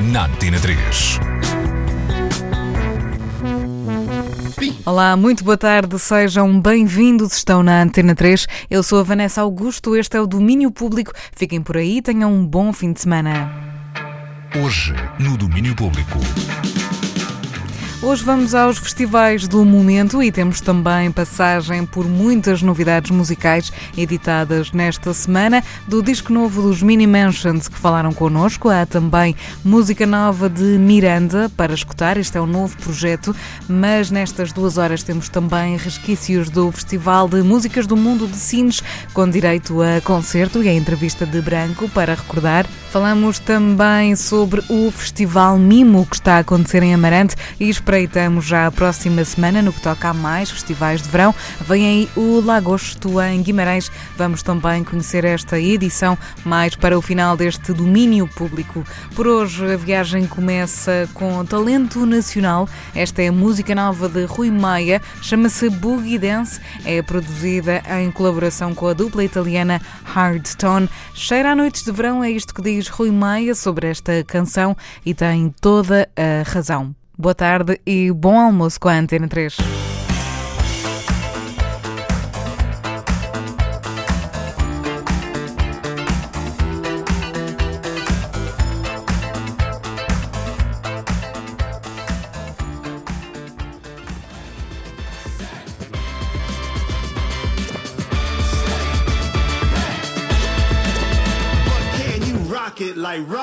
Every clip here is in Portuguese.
na Antena 3. Olá, muito boa tarde, sejam bem-vindos. Estão na Antena 3. Eu sou a Vanessa Augusto, este é o Domínio Público. Fiquem por aí, tenham um bom fim de semana. Hoje, no Domínio Público. Hoje vamos aos festivais do momento e temos também passagem por muitas novidades musicais editadas nesta semana. Do disco novo dos Mini Mansions que falaram connosco, há também música nova de Miranda para escutar. Este é um novo projeto, mas nestas duas horas temos também resquícios do Festival de Músicas do Mundo de Sines, com direito a concerto e a entrevista de Branco para recordar. Falamos também sobre o Festival Mimo que está a acontecer em Amarante e espreitamos já a próxima semana no que toca a mais festivais de verão. Vem aí o Lagosto em Guimarães. Vamos também conhecer esta edição mais para o final deste domínio público. Por hoje a viagem começa com talento nacional. Esta é a música nova de Rui Maia, chama-se Boogie Dance. É produzida em colaboração com a dupla italiana Hardtone. Cheira a noites de verão, é isto que diz Rui Maia sobre esta canção e tem toda a razão. Boa tarde e bom almoço com a Antena 3. right.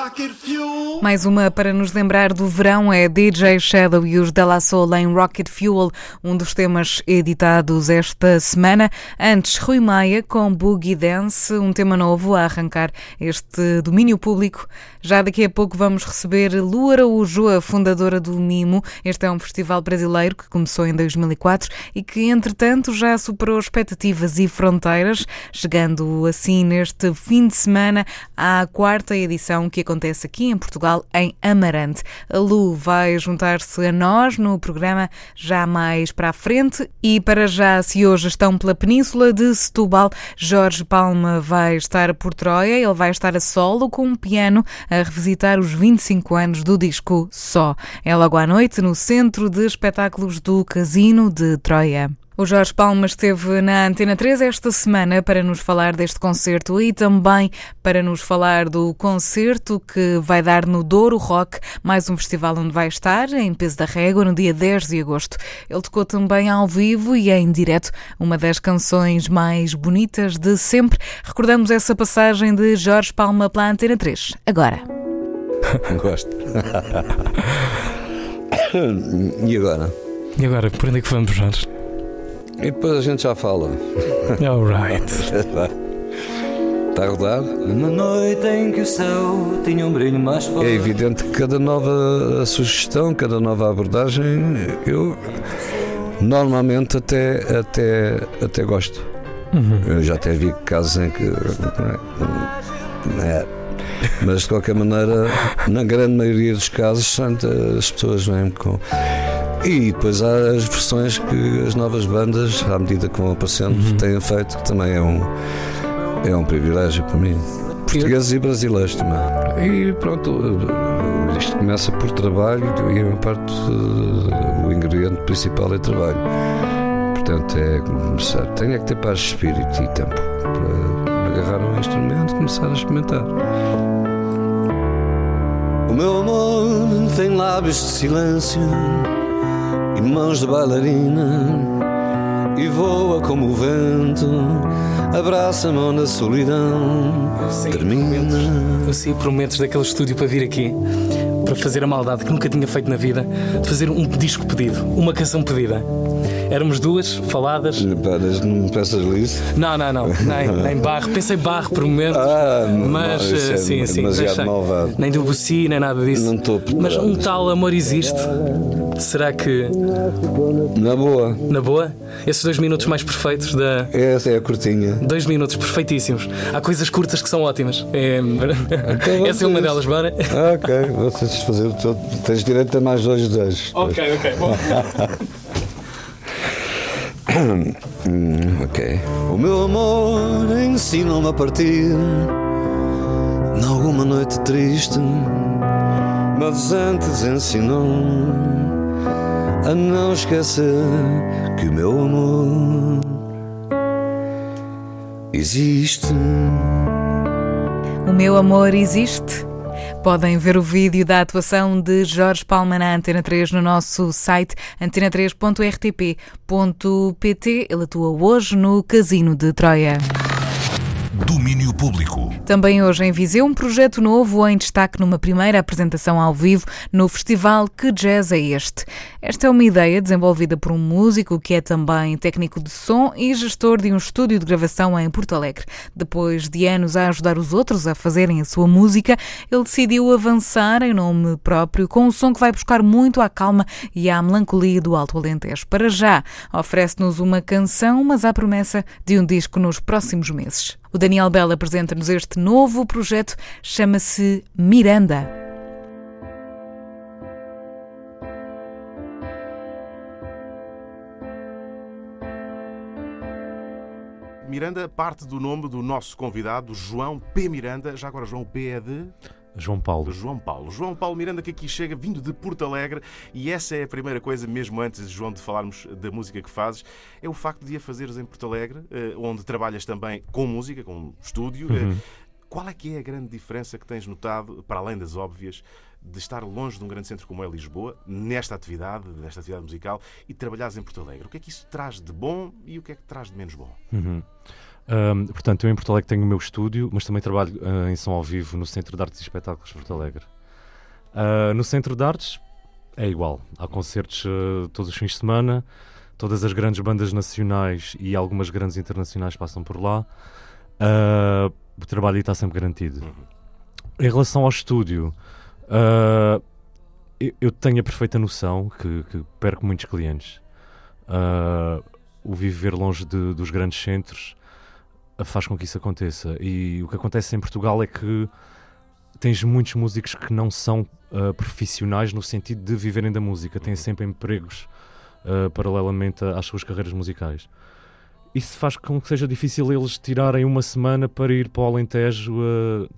Mais uma para nos lembrar do verão é DJ Shadow e os De La Soul em Rocket Fuel, um dos temas editados esta semana. Antes, Rui Maia com Boogie Dance, um tema novo a arrancar este domínio público. Já daqui a pouco vamos receber Lu Araújo, a fundadora do Mimo. Este é um festival brasileiro que começou em 2004 e que, entretanto, já superou expectativas e fronteiras, chegando assim neste fim de semana à quarta edição que acontece aqui em Portugal, em Amarante. A Lu vai juntar-se a nós no programa já mais para a frente e para já, se hoje estão pela Península de Setúbal, Jorge Palma vai estar por Troia, ele vai estar a solo com um piano a revisitar os 25 anos do disco Só. É logo à noite no Centro de Espetáculos do Casino de Troia. O Jorge Palma esteve na Antena 3 esta semana para nos falar deste concerto e também para nos falar do concerto que vai dar no Douro Rock, mais um festival onde vai estar, em Peso da Régua, no dia 10 de agosto. Ele tocou também ao vivo e em direto uma das canções mais bonitas de sempre. Recordamos essa passagem de Jorge Palma pela Antena 3. Agora. Gosto. e agora? E agora, por onde é que vamos, Jorge? E depois a gente já fala. Alright. Está a rodar? Na noite em que o céu tinha um brilho mais forte. É evidente que cada nova sugestão, cada nova abordagem, eu normalmente até, até, até gosto. Uhum. Eu já até vi casos em que. É, mas de qualquer maneira, na grande maioria dos casos, as pessoas vêm com. E depois há as versões que as novas bandas, à medida que vão aparecendo, Uhum. têm feito, que também é um, é um privilégio para mim. Portugueses e brasileiros também. E pronto, isto começa por trabalho e a parte, eh, o ingrediente principal é trabalho. Portanto, é começar. Tem é que ter paz de espírito e tempo para agarrar um instrumento e começar a experimentar. O meu amor tem lábios de silêncio e mãos de bailarina. E voa como o vento, abraça-me onde a solidão termina. Eu sei prometes daquele estúdio para vir aqui. para fazer a maldade que nunca tinha feito na vida, de fazer um disco pedido, uma canção pedida. Éramos duas, faladas. Paras, não peças isso? Não, não, não, nem, nem barro. Pensei barro por um momento, Ah, mas não, isso é eh, sim, sim. demasiado malvado. Nem Debussy, nem nada disso. Não estou. Mas um tal amor existe. Será que, Na boa, na boa, esses dois minutos mais perfeitos da. essa é a curtinha. Dois minutos perfeitíssimos. Há coisas curtas que são ótimas. É... Essa é uma delas, bora. Ah, ok, vou satisfazer o teu. Tens direito a mais dois desejos. Ok, ok, bom. Hum, ok. O meu amor ensina-me a partir Nalguma noite triste Mas antes ensinou A não esquecer Que o meu amor Existe O meu amor existe? Podem ver o vídeo da atuação de Jorge Palma na Antena 3 no nosso site antena3.rtp.pt. Ele atua hoje no Casino de Troia. Domínio público. Também hoje em Viseu, um projeto novo em destaque numa primeira apresentação ao vivo no festival Que Jazz é Este? Esta é uma ideia desenvolvida por um músico que é também técnico de som e gestor de um estúdio de gravação em Porto Alegre. Depois de anos a ajudar os outros a fazerem a sua música, ele decidiu avançar em nome próprio com um som que vai buscar muito à calma e à melancolia do Alto Alentejo. Para já, oferece-nos uma canção, mas há promessa de um disco nos próximos meses. O Daniel Bell apresenta-nos este novo projeto, chama-se Miranda. Miranda parte do nome do nosso convidado, João P. Miranda. Já agora, João P. é de João Paulo. João Paulo. João Paulo Miranda, que aqui chega vindo de Porto Alegre, e essa é a primeira coisa, mesmo antes, João, de falarmos da música que fazes, é o facto de a fazeres em Porto Alegre, eh, onde trabalhas também com música, com estúdio. Eh, Uhum. Qual é que é a grande diferença que tens notado, para além das óbvias, de estar longe de um grande centro como é Lisboa, nesta atividade, nesta atividade musical, e trabalhares em Porto Alegre? O que é que isso traz de bom e o que é que traz de menos bom? Uhum. Ahm, portanto, eu em Porto Alegre tenho o meu estúdio, mas também trabalho ah, em som ao vivo no Centro de Artes e Espetáculos de Porto Alegre. Ah, no Centro de Artes é igual. Há concertos ah, todos os fins de semana, todas as grandes bandas nacionais e algumas grandes internacionais passam por lá. O trabalho aí está sempre garantido. Em relação ao estúdio, eu, eu tenho a perfeita noção que, que perco muitos clientes. O viver longe de- dos grandes centros faz com que isso aconteça. E o que acontece em Portugal é que tens muitos músicos que não são ah, profissionais no sentido de viverem da música, têm sempre empregos ah, paralelamente às suas carreiras musicais. Isso faz com que seja difícil eles tirarem uma semana para ir para o Alentejo a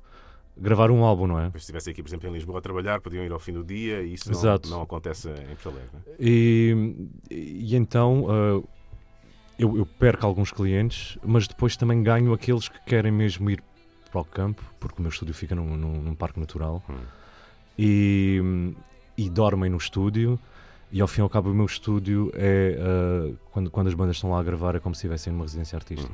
gravar um álbum, não é? Se estivesse aqui, por exemplo, em Lisboa a trabalhar, podiam ir ao fim do dia e isso não, não acontece em Porto Alegre. é? E, e então ah, eu, eu perco alguns clientes, mas depois também ganho aqueles que querem mesmo ir para o campo, porque o meu estúdio fica num, num- num parque natural Hum. e, e dormem no estúdio. E ao fim e ao cabo, o meu estúdio é ah, quando, quando as bandas estão lá a gravar, é como se estivessem numa residência artística.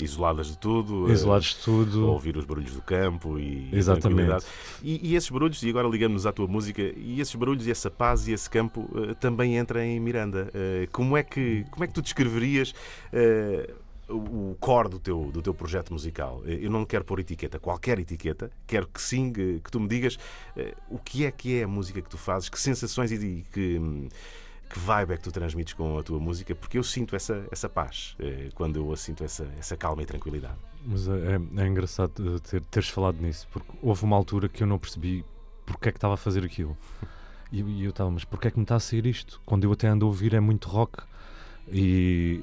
Isoladas de tudo. Isolados de tudo. ouvir os barulhos do campo e a Exatamente. E, e esses barulhos, e agora ligamos-nos à tua música, e esses barulhos e essa paz e esse campo eh, também entra em Miranda. Eh, como, é que, como é que tu descreverias eh, o core do teu, do teu projeto musical? Eu não quero pôr etiqueta, qualquer etiqueta, quero que sim, que, tu me digas o que é que é a música que tu fazes, que sensações e, e que. Que vibe é que tu transmites com a tua música? Porque eu sinto essa, essa paz eh, quando eu sinto essa, essa calma e tranquilidade. Mas é, é- é engraçado ter, teres falado nisso, porque houve uma altura que eu não percebi porque é que estava a fazer aquilo. E, e eu estava, mas porque é que me está a sair isto? Quando eu até ando a ouvir é muito rock. E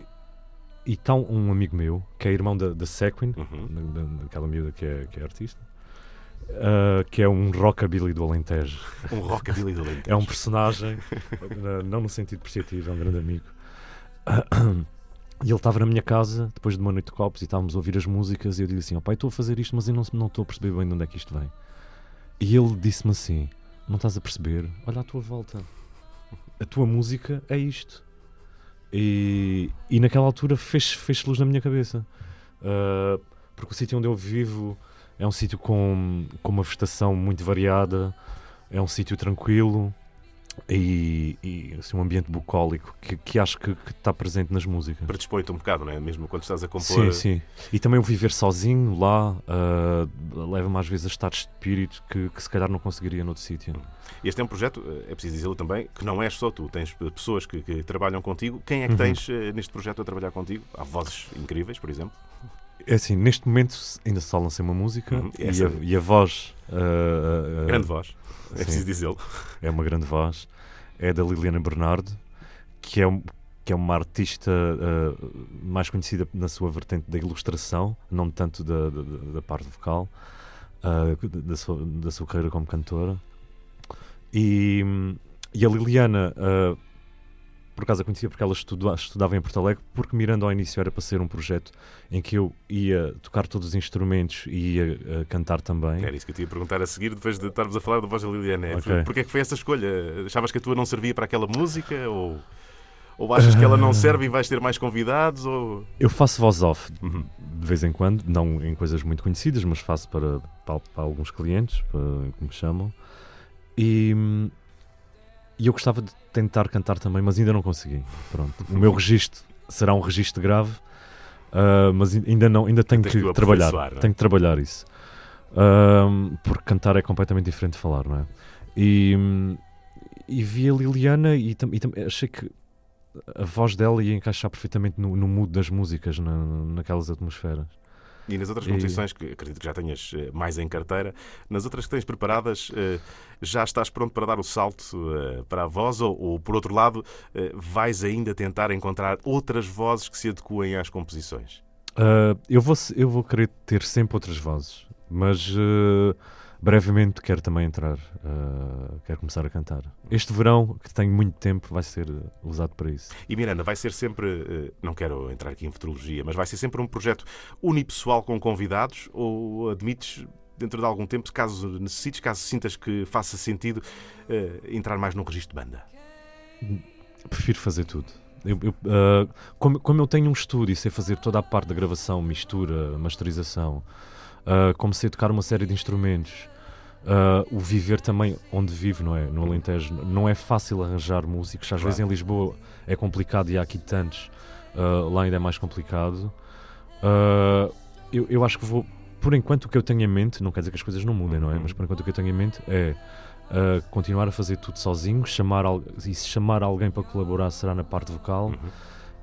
e um amigo meu, que é irmão da, da Sequin, Uhum. da- da- daquela miúda que é, que é artista, ah, que é um rockabilly do Alentejo. Um rockabilly do Alentejo. É um personagem, não no sentido depreciativo, é um grande amigo. E ele estava na minha casa, depois de uma noite de copos, e estávamos a ouvir as músicas, e eu disse assim: ó pai, estou a fazer isto, mas eu não estou a perceber bem de onde é que isto vem. E ele disse-me assim: não estás a perceber? Olha à tua volta. A tua música é isto. E, e naquela altura fez, fez luz na minha cabeça. Ah, porque o sítio onde eu vivo é um sítio com, com uma vegetação muito variada, é um sítio tranquilo e, e assim, um ambiente bucólico que, que acho que, está presente nas músicas. Predispõe-te um bocado, não é? Mesmo quando estás a compor. Sim, sim. E também o viver sozinho lá uh, leva-me às vezes a estados de espírito que, que se calhar não conseguiria noutro sítio. Este é um projeto, é preciso dizê-lo também, que não és só tu. Tens pessoas que, que trabalham contigo. Quem é que uhum. tens uh, neste projeto a trabalhar contigo? Há vozes incríveis, por exemplo? É assim, neste momento ainda só lancei uma música uhum. e, a, e, a, voz. Uh, grande voz, é sim, preciso dizê-lo. É uma grande voz. É da Liliana Bernardo, que é, que é uma artista uh, mais conhecida na sua vertente da ilustração, não tanto da, da, da parte vocal, uh, da, sua, da sua carreira como cantora. E, e a Liliana por acaso a conhecia porque ela estudava, estudava em Porto Alegre, porque Miranda ao início era para ser um projeto em que eu ia tocar todos os instrumentos e ia uh, cantar também. Era isso que eu te ia perguntar a seguir, depois de estarmos a falar da voz da Liliana. Okay. Porquê é que foi essa escolha? Achavas que a tua não servia para aquela música ou... Ou achas que ela não serve e vais ter mais convidados? Ou... Eu faço voz off uhum. de vez em quando, não em coisas muito conhecidas, mas faço para, para, para alguns clientes, para, como chamam. E, e eu gostava de tentar cantar também, mas ainda não consegui. Pronto. O meu registro será um registro grave, uh, mas ainda não, ainda tenho que, que trabalhar. É? Tenho que trabalhar isso. Uh, porque cantar é completamente diferente de falar, não é? E, e vi a Liliana e, e achei que a voz dela ia encaixar perfeitamente no, no mood das músicas, na, naquelas atmosferas. E nas outras composições, que acredito que já tenhas eh, mais em carteira, nas outras que tens preparadas, eh, já estás pronto para dar o salto eh, para a voz ou, ou, por outro lado, vais ainda tentar encontrar outras vozes que se adequem às composições? Uh, eu, vou, eu vou querer ter sempre outras vozes, mas uh, brevemente quero também entrar, uh, quero começar a cantar. Este verão, que tenho muito tempo, vai ser usado para isso. E Miranda, vai ser sempre, uh, não quero entrar aqui em futurologia, mas vai ser sempre um projeto unipessoal com convidados ou admites dentro de algum tempo, caso necessites, caso sintas que faça sentido, uh, entrar mais num registro de banda? Prefiro fazer tudo. Eu, eu, uh, como, como, eu tenho um estúdio e sei fazer toda a parte da gravação, mistura, masterização, uh, como sei tocar uma série de instrumentos, Uh, o viver também onde vivo, não é? No Alentejo. Não é fácil arranjar músicos. Às claro. vezes em Lisboa é complicado e há aqui tantos. Uh, lá ainda é mais complicado. Uh, eu, eu acho que vou. Por enquanto, o que eu tenho em mente, não quer dizer que as coisas não mudem, não é? Uhum. Mas por enquanto, o que eu tenho em mente é continuar a fazer tudo sozinho. Chamar, e se chamar alguém para colaborar, será na parte vocal. Uhum.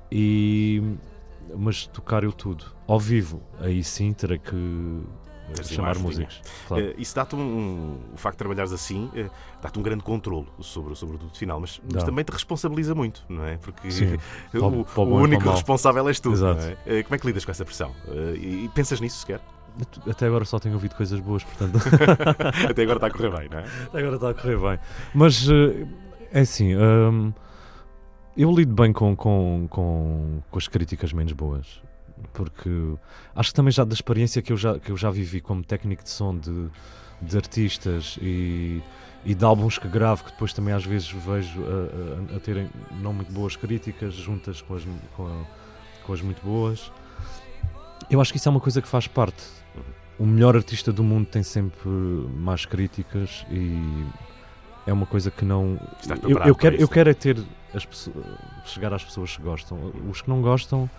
E. Mas tocar eu tudo. Ao vivo, aí sim terei que assim, chamar músicos. Claro. Uh, isso dá-te um, O facto de trabalhares assim uh, dá-te um grande controle sobre, sobre o produto final, mas, mas, também te responsabiliza muito, não é? Porque Sim, o, o, único responsável és tu. É? Uh, como é que lidas com essa pressão? e pensas nisso sequer? Até agora só tenho ouvido coisas boas, portanto. Até agora está a correr bem, não é? Até agora está a correr bem. Mas é assim. Um, eu lido bem com, com, com, com as críticas menos boas porque acho que também já da experiência que eu já, que eu já vivi como técnico de som de, de artistas e, e de álbuns que gravo, que depois também às vezes vejo a, a, a terem não muito boas críticas juntas com as, com, a, com as muito boas. Eu acho que isso é uma coisa que faz parte. O melhor artista do mundo tem sempre mais críticas e é uma coisa que não. Eu, eu, quero, eu quero é ter pessoas, chegar às pessoas que gostam. Os que não gostam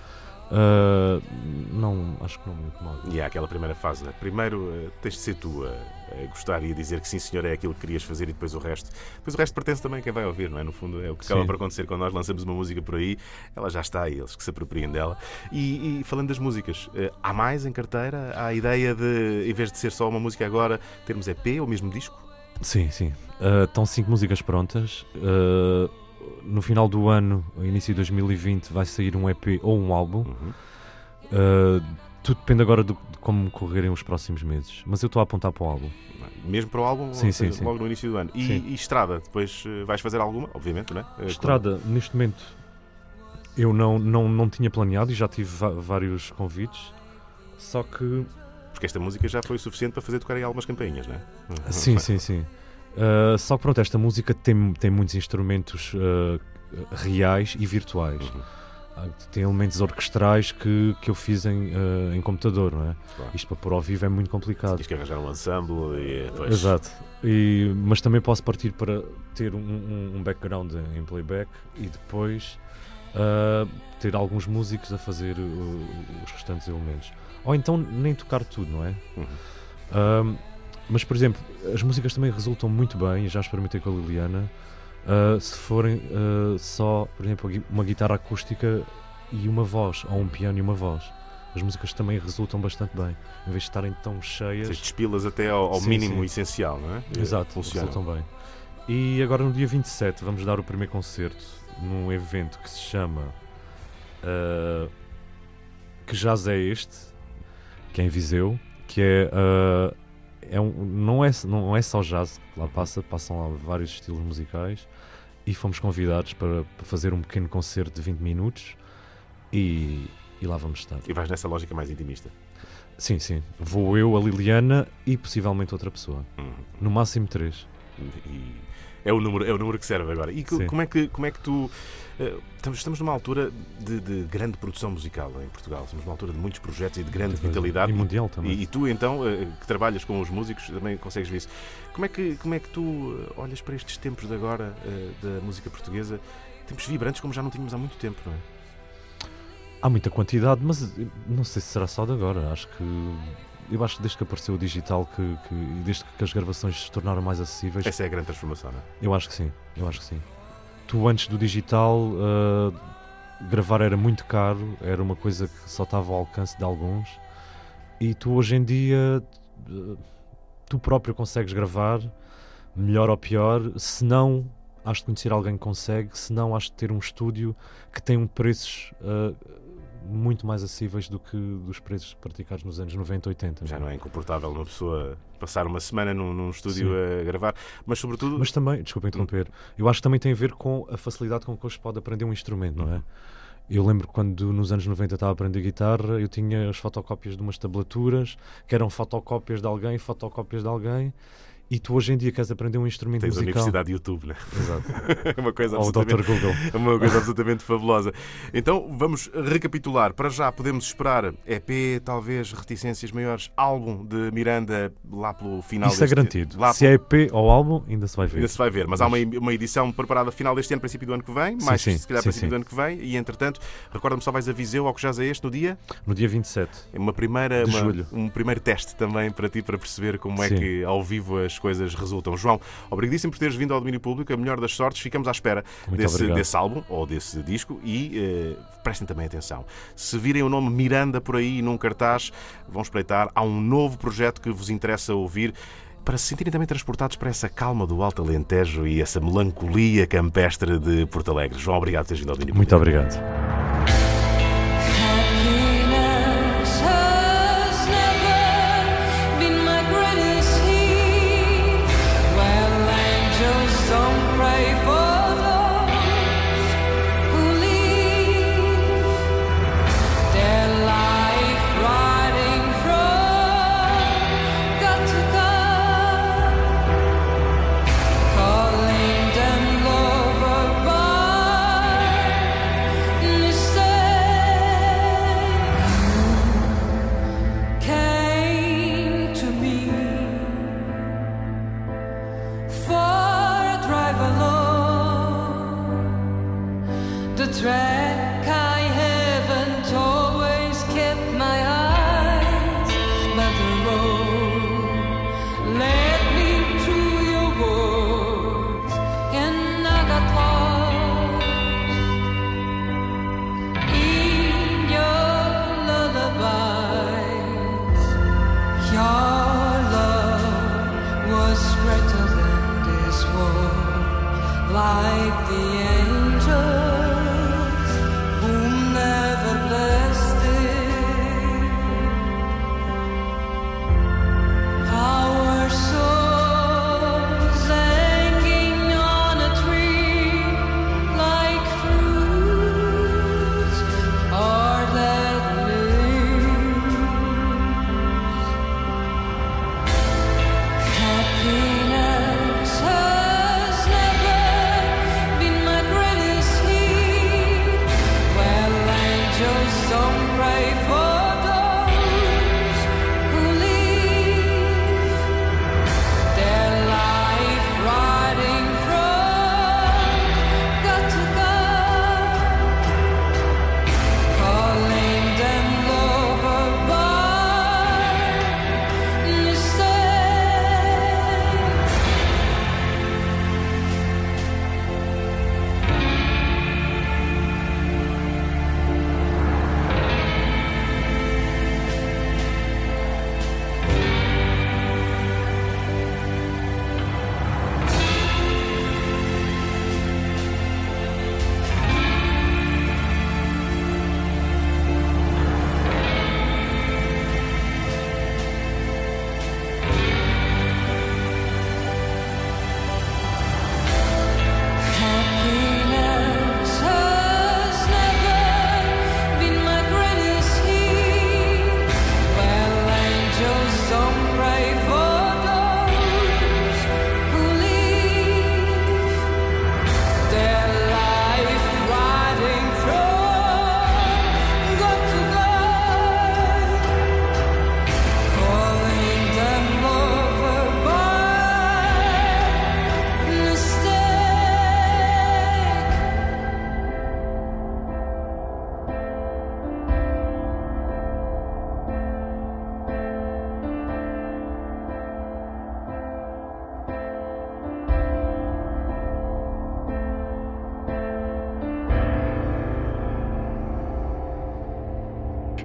Uh, não, acho que não me incomoda. E há aquela primeira fase, né? primeiro uh, tens de ser tu a, gostar e a dizer que sim, senhor, é aquilo que querias fazer e depois o resto. Depois o resto pertence também a quem vai ouvir, não é? No fundo, é o que acaba sim. por acontecer quando nós lançamos uma música por aí, ela já está aí, eles que se apropriem dela. E, e falando das músicas, uh, há mais em carteira? Há a ideia de, em vez de ser só uma música agora, termos EP ou mesmo disco? Sim, sim. estão cinco músicas prontas no final do ano, início de 2020, vai sair um EP ou um álbum. Uhum. Uh, tudo depende agora do, de como correrem os próximos meses. Mas eu estou a apontar para o álbum. Mesmo para o álbum? Sim, sim, sim. Logo no início do ano. E, e, Estrada? Depois uh, vais fazer alguma? Obviamente, não é? Uh, estrada, como... neste momento, eu não, não, não tinha planeado e já tive vários convites. Só que. Porque esta música já foi suficiente para fazer tocar em algumas campainhas, não é? Sim, sim, sim. Uh, só que pronto, esta música tem, tem muitos instrumentos uh, reais e virtuais. Uhum. tem elementos orquestrais que, que eu fiz em, em computador, não é? Claro. Isto para pôr ao vivo é muito complicado. Tens que arranjar um ensemble e depois... Exato. E, mas também posso partir para ter um, um, um background em playback e depois ter alguns músicos a fazer os restantes elementos. Ou então nem tocar tudo, não é? Uhum. Mas, por exemplo, as músicas também resultam muito bem, já experimentei com a Liliana, uh, se forem uh, só, por exemplo, uma guitarra acústica e uma voz, ou um piano e uma voz. As músicas também resultam bastante bem, em vez de estarem tão cheias. Vocês despilas até ao, ao sim, mínimo sim. essencial, não é? Exato, Funciona. resultam bem. E agora no dia 27 vamos dar o primeiro concerto num evento que se chama uh, Que Jazz é Este, que é em Viseu, que é uh, é um, não, é, não é só jazz que lá passa, passam lá vários estilos musicais e fomos convidados para, para fazer um pequeno concerto de 20 minutos e, e lá vamos estar. E vais nessa lógica mais intimista? Sim, sim. Vou eu, a Liliana e possivelmente outra pessoa. Uhum. No máximo três. E é o número, é o número que serve agora. E como é que, como é que tu. Uh, estamos numa altura de, de, grande produção musical em Portugal. Estamos numa altura de muitos projetos e de grande vitalidade. E mundial também. E, e tu, então, uh, que trabalhas com os músicos, também consegues ver isso. Como é que, como é que tu uh, olhas para estes tempos de agora da música portuguesa? Tempos vibrantes como já não tínhamos há muito tempo, não é? Há muita quantidade, mas não sei se será só de agora. Acho que eu acho que desde que apareceu o digital que, que, e desde que as gravações se tornaram mais acessíveis. Essa é a grande transformação, não é? Eu acho que sim, eu acho que sim. Tu antes do digital uh, gravar era muito caro, era uma coisa que só estava ao alcance de alguns, e tu hoje em dia uh, tu próprio consegues gravar, melhor ou pior, se não has de conhecer alguém que consegue, se não has de ter um estúdio que tem um preços. Uh, muito mais acessíveis do que dos preços praticados nos anos 90, 80. Já não é incomportável uma pessoa passar uma semana num, num estúdio Sim. a gravar, mas sobretudo. Mas também, desculpa interromper, eu acho que também tem a ver com a facilidade com que hoje pode aprender um instrumento, não é? Eu lembro quando nos anos 90 estava a aprender guitarra, eu tinha as fotocópias de umas tablaturas, que eram fotocópias de alguém, fotocópias de alguém, e tu hoje em dia queres aprender um instrumento Tens musical. Tens a Universidade de YouTube, né? Exato. uma coisa Ou o Dr. Google. Uma coisa absolutamente fabulosa. Então, vamos recapitular. Para já podemos esperar EP, talvez reticências maiores, álbum de Miranda lá pelo final Isso é deste... é garantido. Lá se é EP ou álbum, ainda se vai ver. Ainda se vai ver. Mas, Mas... há uma, uma edição preparada final deste ano, princípio do ano que vem. Mais, sim, se calhar, sim, princípio sim. do ano que vem. E, entretanto, recorda-me só vais a Viseu ao que já é este no dia? No dia 27. É uma primeira, de uma, julho. um primeiro teste também para ti, para perceber como é que ao vivo as coisas resultam. João, obrigadíssimo por teres vindo ao domínio público, a melhor das sortes. Ficamos à espera desse, desse, álbum ou desse disco e eh, prestem também atenção. Se virem o nome Miranda por aí num cartaz, vão espreitar. Há um novo projeto que vos interessa ouvir para se sentirem também transportados para essa calma do Alto Alentejo e essa melancolia campestre de Porto Alegre. João, obrigado por teres vindo ao domínio Muito obrigado.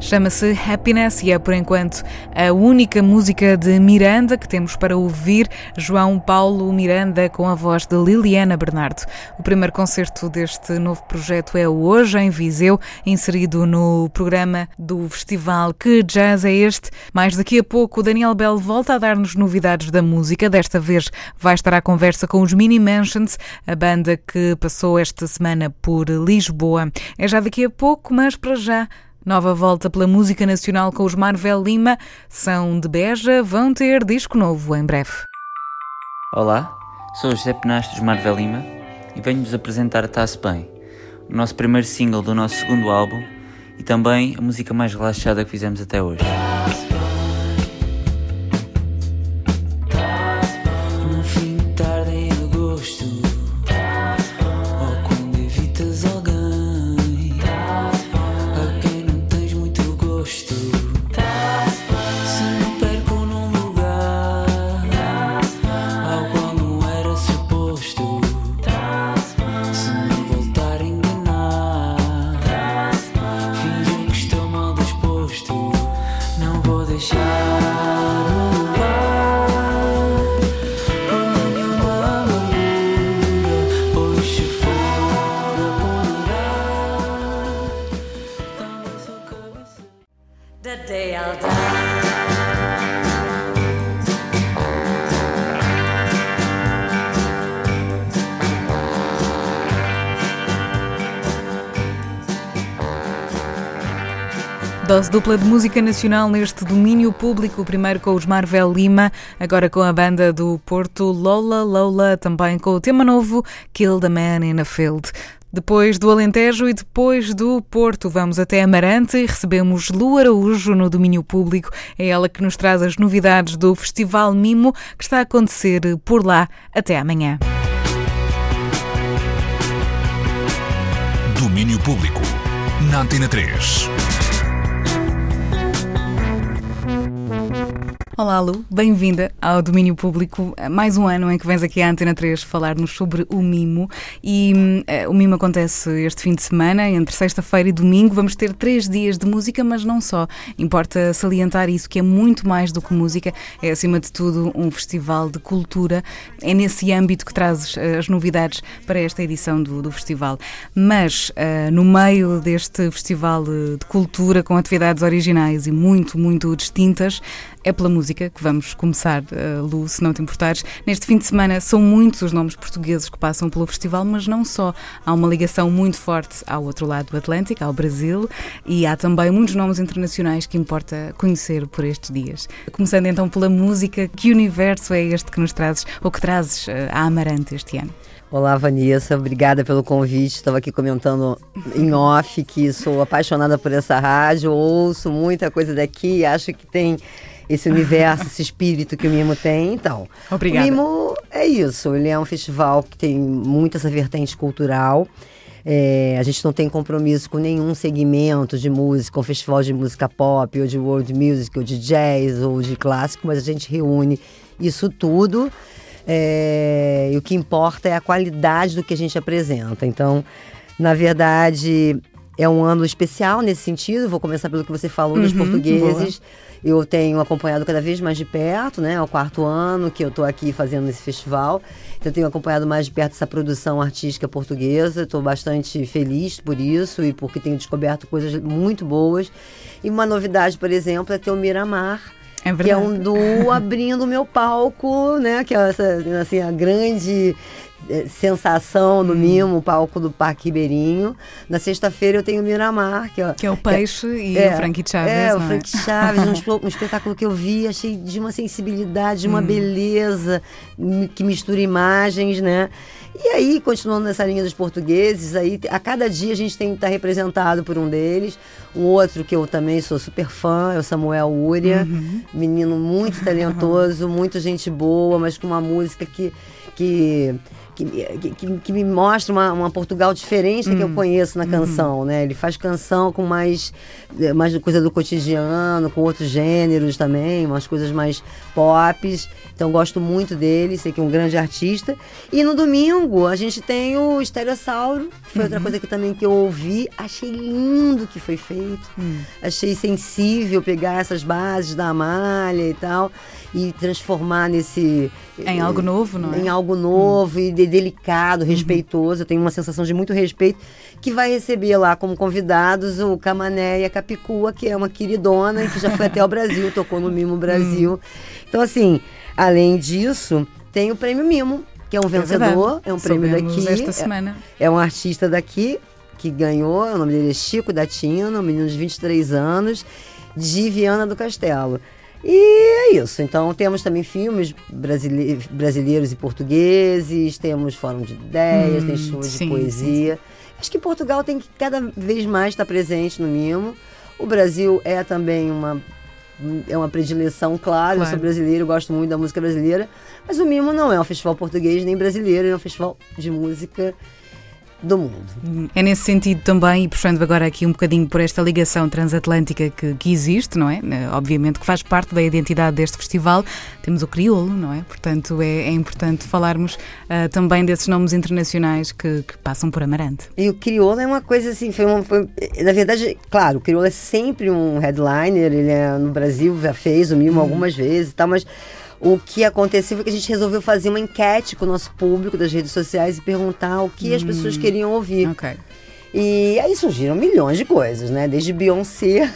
Chama-se Happiness e é por enquanto a única música de Miranda que temos para ouvir. João Paulo Miranda com a voz de Liliana Bernardo. O primeiro concerto deste novo projeto é hoje em Viseu, inserido no programa do festival Que Jazz é este? Mais daqui a pouco, o Daniel Bell volta a dar-nos novidades da música. Desta vez vai estar à conversa com os Mini Mansions, a banda que passou esta semana por Lisboa. É já daqui a pouco, mas para já. Nova volta pela música nacional com os Marvel Lima. São de Beja, vão ter disco novo em breve. Olá, sou José Penastro dos Marvel Lima e venho-vos apresentar Tá-se Bem, o nosso primeiro single do nosso segundo álbum e também a música mais relaxada que fizemos até hoje. Dose dupla de música nacional neste domínio público, primeiro com os Marvel Lima, agora com a banda do Porto Lola Lola, também com o tema novo Kill the Man in a Field. Depois do Alentejo e depois do Porto, vamos até Amarante e recebemos Lu Araújo no domínio público. É ela que nos traz as novidades do Festival Mimo que está a acontecer por lá. Até amanhã. Domínio Público, na Antena 3. Olá, Lu, bem-vinda ao Domínio Público. Mais um ano em que vens aqui à Antena 3 falar-nos sobre o Mimo. E uh, o Mimo acontece este fim de semana, entre sexta-feira e domingo. Vamos ter três dias de música, mas não só. Importa salientar isso, que é muito mais do que música. É, acima de tudo, um festival de cultura. É nesse âmbito que trazes uh, as novidades para esta edição do, do festival. Mas, uh, no meio deste festival de cultura, com atividades originais e muito, muito distintas, é pela música que vamos começar, uh, Lu, se não te importares. Neste fim de semana são muitos os nomes portugueses que passam pelo festival, mas não só. Há uma ligação muito forte ao outro lado do Atlântico, ao Brasil, e há também muitos nomes internacionais que importa conhecer por estes dias. Começando então pela música, que universo é este que nos trazes, ou que trazes uh, à Amarante este ano? Olá, Vanessa, obrigada pelo convite. Estava aqui comentando em off que sou apaixonada por essa rádio, ouço muita coisa daqui, acho que tem esse universo, esse espírito que o Mimo tem. Então, Obrigada. o Mimo é isso. Ele é um festival que tem muito essa vertente cultural. É, a gente não tem compromisso com nenhum segmento de música, um festival de música pop, ou de world music, ou de jazz, ou de clássico, mas a gente reúne isso tudo. É, e o que importa é a qualidade do que a gente apresenta. Então, na verdade, é um ano especial nesse sentido. Vou começar pelo que você falou uhum, dos portugueses. Boa eu tenho acompanhado cada vez mais de perto, né? É o quarto ano que eu estou aqui fazendo esse festival. Então, eu tenho acompanhado mais de perto essa produção artística portuguesa. Estou bastante feliz por isso e porque tenho descoberto coisas muito boas. E uma novidade, por exemplo, é ter o Miramar. É que é um duo abrindo o meu palco, né? Que é essa, assim, a grande sensação no hum. mimo, palco do Parque Ribeirinho. Na sexta-feira eu tenho o Miramar, que, ó, que é o Peixe é, e é, o Frank Chaves. É, o é? Frank Chaves, um, um, espetáculo que eu vi, achei de uma sensibilidade, de uma hum. beleza, que mistura imagens, né? E aí, continuando nessa linha dos portugueses, aí a cada dia a gente tem que estar representado por um deles. Um outro que eu também sou super fã é o Samuel Uria, uhum. menino muito talentoso, muito gente boa, mas com uma música que que que, que, que, me mostra uma, uma Portugal diferente hum. que eu hum. conheço na uhum. canção, uhum. né? Ele faz canção com mais, mais coisa do cotidiano, com outros gêneros também, umas coisas mais pop. Então gosto muito dele, sei que é um grande artista. E no domingo a gente tem o Estereossauro, que foi uhum. outra coisa que também que eu ouvi, achei lindo que foi feito. Uhum. Achei sensível pegar essas bases da Amália e tal e transformar nesse em algo novo, não é? Em algo novo uhum. e de, delicado, uhum. respeitoso. Eu tenho uma sensação de muito respeito que vai receber lá como convidados o Camané e a Capicua, que é uma queridona e que já foi até o Brasil, tocou no Mimo Brasil. Hum. Então assim, Além disso, tem o prêmio Mimo, que é um é vencedor, é, é um prêmio daqui. Esta semana. É, é um artista daqui que ganhou, o nome dele é Chico Datino, um menino de 23 anos, de Viana do Castelo. E é isso. Então temos também filmes brasile brasileiros e portugueses, temos fórum de ideias, hum, tem shows de poesia. Sim, sim. Acho que Portugal tem que cada vez mais estar presente no Mimo. O Brasil é também uma é uma predileção, claro, claro. eu sou brasileiro, gosto muito da música brasileira, mas o Mimo não é um festival português nem brasileiro, é um festival de música do mundo. É nesse sentido também, e puxando agora aqui um bocadinho por esta ligação transatlântica que, que existe, não é? Eh, obviamente que faz parte da identidade deste festival, temos o crioulo, não é? Portanto, é, é importante falarmos uh, também desses nomes internacionais que, que, passam por Amarante. E o crioulo é uma coisa assim, foi, uma, foi na verdade, claro, o crioulo é sempre um headliner, ele é no Brasil, já fez o Mimo hum. algumas vezes e tal, mas o que aconteceu foi que a gente resolveu fazer uma enquete com o nosso público das redes sociais e perguntar o que hum, as pessoas hum, queriam ouvir. Ok. E aí surgiram milhões de coisas, né? Desde Beyoncé,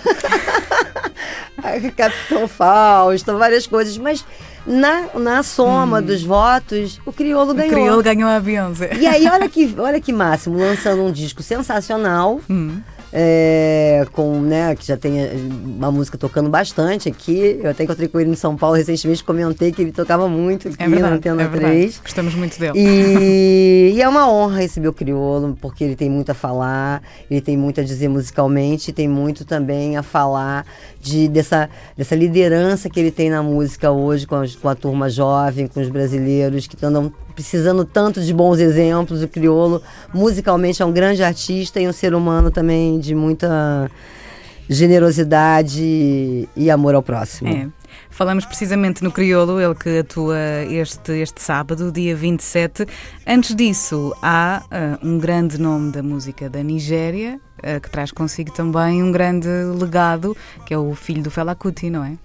Capitão Fausto, várias coisas. Mas na, na soma hum. dos votos, o Criolo ganhou. O Criolo ganhou a Beyoncé. E aí, olha que, olha que máximo, lançando um disco sensacional. Hum é, com, né, que já tem eh, uma música tocando bastante aqui. Eu até encontrei com ele em São Paulo recentemente, comentei que ele tocava muito aqui é verdade, na Antena é 3. Gostamos muito dele. E, e, é uma honra receber o Criolo, porque ele tem muito a falar, ele tem muito a dizer musicalmente, tem muito também a falar de, dessa, dessa liderança que ele tem na música hoje com, com a turma jovem, com os brasileiros que estão precisando tanto de bons exemplos. O Criolo, musicalmente, é um grande artista e um ser humano também de muita generosidade e amor ao próximo. É. Falamos precisamente no Criolo, ele que atua este, este sábado, dia 27. Antes disso, há uh, um grande nome da música da Nigéria, uh, que traz consigo também um grande legado, que é o filho do Fela Kuti, não é?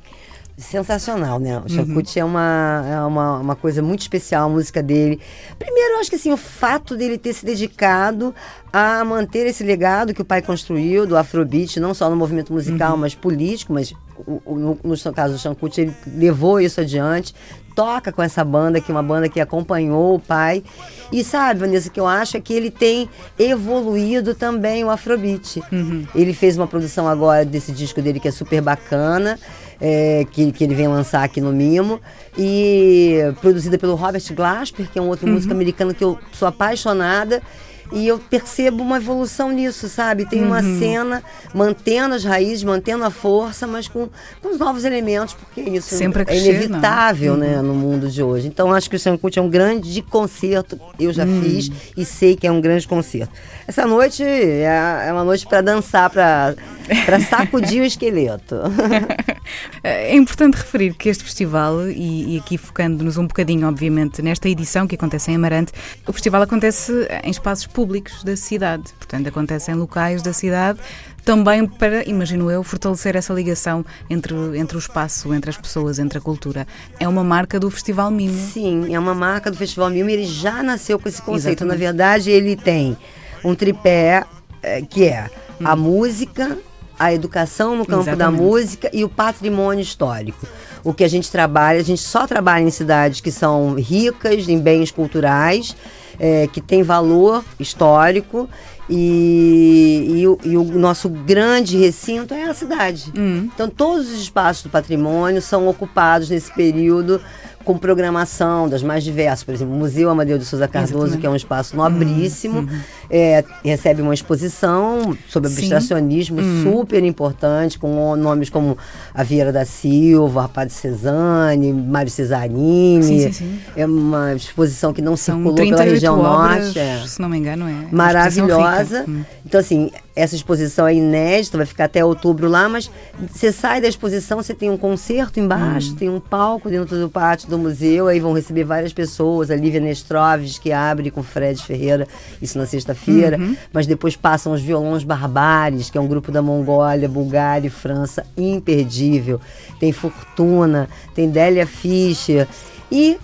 Sensacional, né? O Shankut uhum. é, uma, é uma, uma coisa muito especial, a música dele. Primeiro, eu acho que assim, o fato dele ter se dedicado a manter esse legado que o pai construiu do Afrobeat, não só no movimento musical, uhum. mas político, mas o, o, no, no caso do Shankut, ele levou isso adiante, toca com essa banda, que é uma banda que acompanhou o pai. E sabe, Vanessa, que eu acho é que ele tem evoluído também o Afrobeat. Uhum. Ele fez uma produção agora desse disco dele que é super bacana é, que, que ele vem lançar aqui no Mimo. E produzida pelo Robert Glasper, que é um outro uhum. músico americano que eu sou apaixonada. E eu percebo uma evolução nisso, sabe? Tem uma uhum. cena mantendo as raízes, mantendo a força, mas com, com os novos elementos, porque isso Sempre é inevitável né, uhum. no mundo de hoje. Então acho que o Sancut é um grande concerto, eu já uhum. fiz e sei que é um grande concerto. Essa noite é, é uma noite para dançar, para sacudir o esqueleto. É importante referir que este festival, e, e aqui focando-nos um bocadinho, obviamente, nesta edição que acontece em Amarante, o festival acontece em espaços públicos da cidade. Portanto, acontece em locais da cidade também para, imagino eu, fortalecer essa ligação entre, entre o espaço, entre as pessoas, entre a cultura. É uma marca do Festival Mimo. Sim, é uma marca do Festival Mimo e ele já nasceu com esse conceito. Exatamente. Na verdade, ele tem um tripé eh, que é a hum. música, a educação no campo Exatamente. da música e o patrimônio histórico. O que a gente trabalha, a gente só trabalha em cidades que são ricas em bens culturais é, que tem valor histórico e, e, o, e, o, nosso grande recinto é a cidade. Hum. Então, todos os espaços do patrimônio são ocupados nesse período com programação das mais diversas. Por exemplo, o Museu Amadeu de Souza Cardoso, que é um espaço nobríssimo, uhum. é, recebe uma exposição sobre abstracionismo Hum. super importante, com nomes como a Vieira da Silva, Rapaz de Cezanne, Mário Cesarini. Sim, sim, sim. É uma exposição que não São circulou pela 38 região obras, norte. é se não me engano, é. maravilhosa. Hum. Então, assim, essa exposição é inédita, vai ficar até outubro lá, mas você sai da exposição, você tem um concerto embaixo, tem um palco dentro do pátio do museu, aí vão receber várias pessoas, a Lívia Nestroves, que abre com Fred Ferreira, isso na sexta-feira, mas depois passam os violões barbares, que é um grupo da Mongólia, Bulgária e França, imperdível. Tem Fortuna, tem Délia Fischer e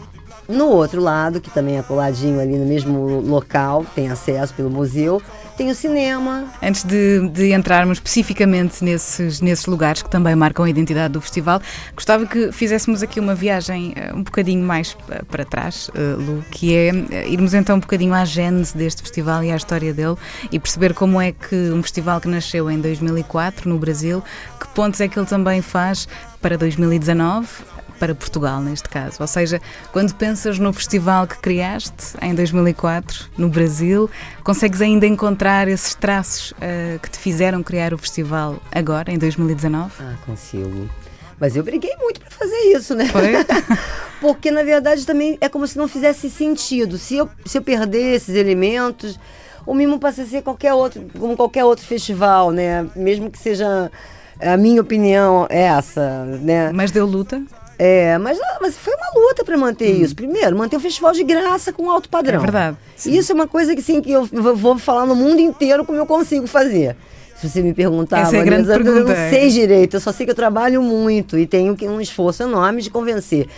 no outro lado, que também é coladinho ali no mesmo local, tem acesso pelo museu, tem o cinema. Antes de, de entrarmos especificamente nesses, nesses lugares que também marcam a identidade do festival, gostava que fizéssemos aqui uma viagem eh, um bocadinho mais eh, para trás, eh, Lu, que é irmos então um bocadinho à gênese deste festival e à história dele e perceber como é que um festival que nasceu em 2004 no Brasil, que pontos é que ele também faz para 2019 para Portugal, neste caso. Ou seja, quando pensas no festival que criaste em 2004, no Brasil, consegues ainda encontrar esses traços eh, que te fizeram criar o festival agora, em 2019? Ah, consigo. Mas eu briguei muito para fazer isso, né? Foi? Porque, na verdade, também é como se não fizesse sentido. Se eu, se eu perder esses elementos, o Mimo passa a ser qualquer outro, como qualquer outro festival, né? Mesmo que seja a minha opinião é essa, né? Mas deu luta? É, mas, ah, mas foi uma luta para manter isso. Primeiro, manter o festival de graça com alto padrão. É verdade, sim. Isso é uma coisa que, sim, que eu vou falar no mundo inteiro como eu consigo fazer. Se você me perguntar, Essa é a eu não é. sei direito, eu só sei que eu trabalho muito e tenho um esforço enorme de convencer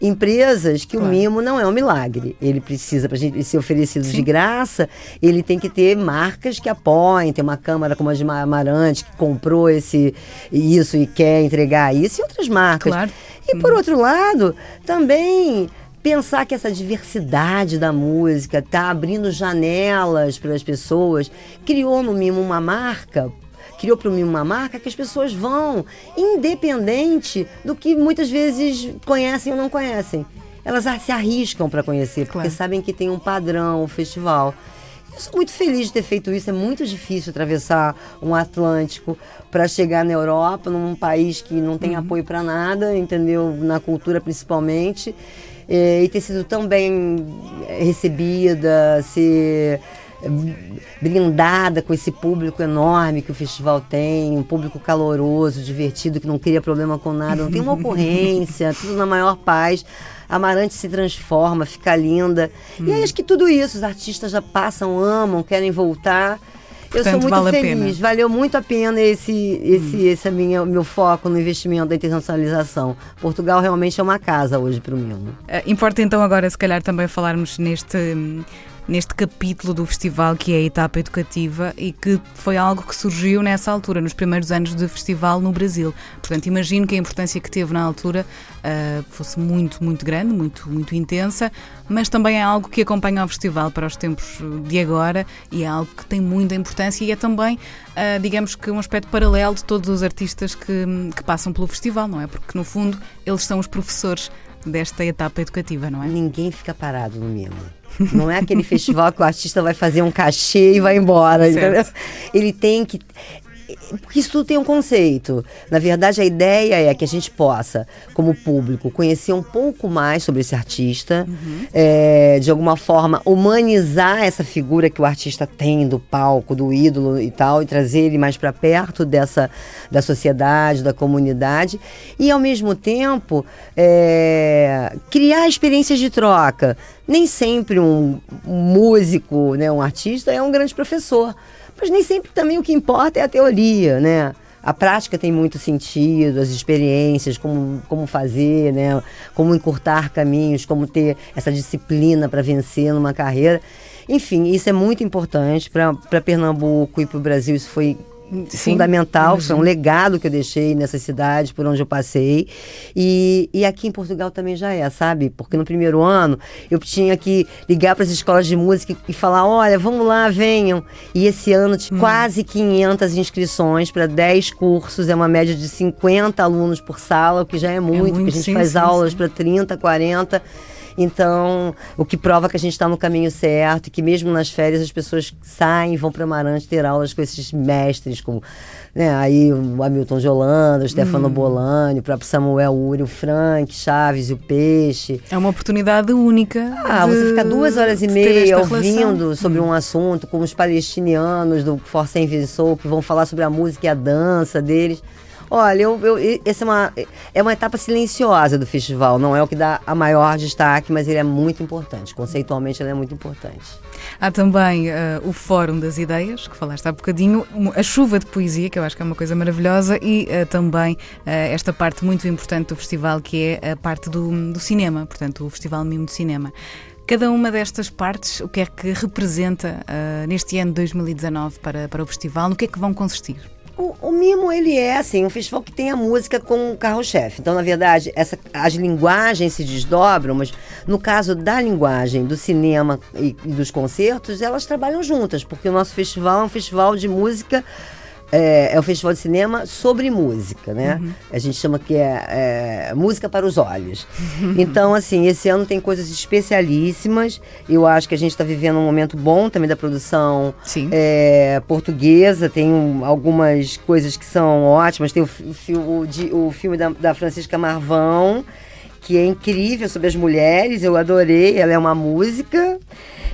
empresas que o mimo não é um milagre. Ele precisa, para gente ser oferecido de graça, ele tem que ter marcas que apoiem, tem uma câmara como a de Ma- Amarante, que comprou esse isso e quer entregar isso, e outras marcas. Claro. E por outro lado, também pensar que essa diversidade da música está abrindo janelas para as pessoas, criou no Mimo uma marca, criou para o Mimo uma marca que as pessoas vão, independente do que muitas vezes conhecem ou não conhecem. Elas se arriscam para conhecer, porque Claro. sabem que tem um padrão, um festival. Eu sou muito feliz de ter feito isso. É muito difícil atravessar um Atlântico para chegar na Europa, num país que não tem apoio para nada, entendeu? Na cultura principalmente. É, e ter sido tão bem é, recebida, ser brindada com esse público enorme que o festival tem, um público caloroso, divertido, que não cria problema com nada, não tem uma ocorrência, tudo na maior paz. A Amarante se transforma, fica linda. E aí acho que tudo isso, os artistas já passam, amam, querem voltar. Eu sou muito vale feliz, valeu muito a pena esse, esse, esse é minha, meu foco no investimento da internacionalização. Portugal realmente é uma casa hoje para o Mimo. Eh, Importa então agora, se calhar, também falarmos neste, hum, neste capítulo do festival que é a etapa educativa e que foi algo que surgiu nessa altura, nos primeiros anos de festival no Brasil. Portanto, imagino que a importância que teve na altura ah, fosse muito, muito grande, muito, muito intensa, mas também é algo que acompanha o festival para os tempos de agora e é algo que tem muita importância e é também, ah, digamos que, um aspecto paralelo de todos os artistas que, que passam pelo festival, não é? Porque, no fundo, eles são os professores desta etapa educativa, não é? Ninguém fica parado no Mimo. Não é aquele festival que o artista vai fazer um cachê e vai embora? Ele tem que. Porque isso tudo tem um conceito. Na verdade, a ideia é que a gente possa, como público, conhecer um pouco mais sobre esse artista, é, de alguma forma humanizar essa figura que o artista tem do palco, do ídolo e tal, e trazer ele mais para perto dessa da sociedade, da comunidade, e ao mesmo tempo é, criar experiências de troca. Nem sempre um, um músico, né, um artista, é um grande professor. Mas nem sempre também o que importa é a teoria, né? A prática tem muito sentido, as experiências, como, como fazer, né? Como encurtar caminhos, como ter essa disciplina para vencer numa carreira. Enfim, isso é muito importante para Pernambuco e para o Brasil. Isso foi Sim, fundamental, foi um legado que eu deixei nessas cidades por onde eu passei. E, e aqui em Portugal também já é, sabe? Porque no primeiro ano eu tinha que ligar para as escolas de música e falar: olha, vamos lá, venham. E esse ano tinha quase 500 inscrições para 10 cursos, é uma média de 50 alunos por sala, o que já é muito, muito, porque a gente sim, faz sim, aulas para 30, 40. Então, o que prova que a gente está no caminho certo e que mesmo nas férias as pessoas saem e vão para Amarante ter aulas com esses mestres, como né, aí o Hamilton de Holanda, o Stefano hum. Bolani, o próprio Samuel Uri, o Frank Chaves e o Peixe. É uma oportunidade única. Ah, de, você fica duas horas e meia ouvindo relação. sobre hum. um assunto com os palestinianos do Força Invisor que vão falar sobre a música e a dança deles. Olha, eu, eu, essa é uma, é uma etapa silenciosa do festival. Não é o que dá a maior destaque, mas ele é muito importante. Conceitualmente, ele é muito importante. Há também uh, o Fórum das Ideias, que falaste há bocadinho, a chuva de poesia, que eu acho que é uma coisa maravilhosa, e uh, também uh, esta parte muito importante do festival, que é a parte do, do cinema, portanto, o Festival Mimo de Cinema. Cada uma destas partes, o que é que representa neste ano de 2019 para, para o festival? No que é que vão consistir? O, o, Mimo, ele é, assim, um festival que tem a música como carro-chefe. Então, na verdade, essa, as linguagens se desdobram, mas no caso da linguagem do cinema e, e dos concertos, elas trabalham juntas, porque o nosso festival é um festival de música é, é um festival de cinema sobre música, né? Uhum. A gente chama que é, é, música para os olhos. Então, assim, esse ano tem coisas especialíssimas. Eu acho que a gente está vivendo um momento bom também da produção é, portuguesa. Tem um, algumas coisas que são ótimas. Tem o, o, o filme da, da Francisca Marvão, que é incrível sobre as mulheres. Eu adorei. Ela é uma música.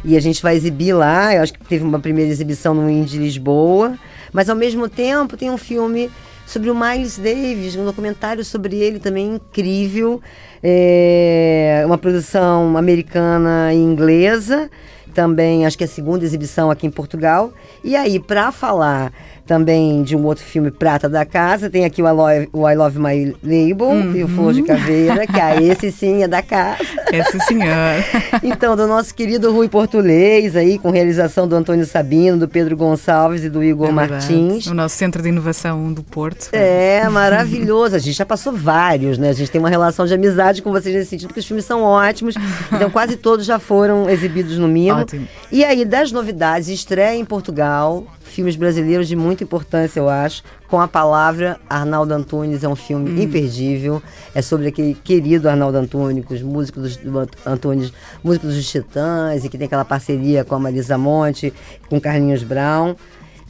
E a gente vai exibir lá. Eu acho que teve uma primeira exibição no Indie Lisboa. Mas ao mesmo tempo tem um filme sobre o Miles Davis, um documentário sobre ele também incrível, é uma produção americana e inglesa, também acho que é a segunda exibição aqui em Portugal. E aí, para falar também de um outro filme Prata da Casa. Tem aqui o I Love, o I Love My Label uhum. e o Flor de Caveira, que é esse sim é da casa. Esse senhor. então, do nosso querido Rui Portulês, aí, com realização do Antônio Sabino, do Pedro Gonçalves e do Igor é Martins. O nosso Centro de Inovação do Porto. É, maravilhoso. A gente já passou vários, né? A gente tem uma relação de amizade com vocês nesse sentido, porque os filmes são ótimos. Então, quase todos já foram exibidos no Mimo. Ótimo. E aí, das novidades, estreia em Portugal, filmes brasileiros de muita importância, eu acho. Com a palavra, Arnaldo Antunes é um filme hum. imperdível. É sobre aquele querido Arnaldo Antunes, músico dos, do Antunes, músico dos Titãs, e que tem aquela parceria com a Marisa Monte, com Carlinhos Brown.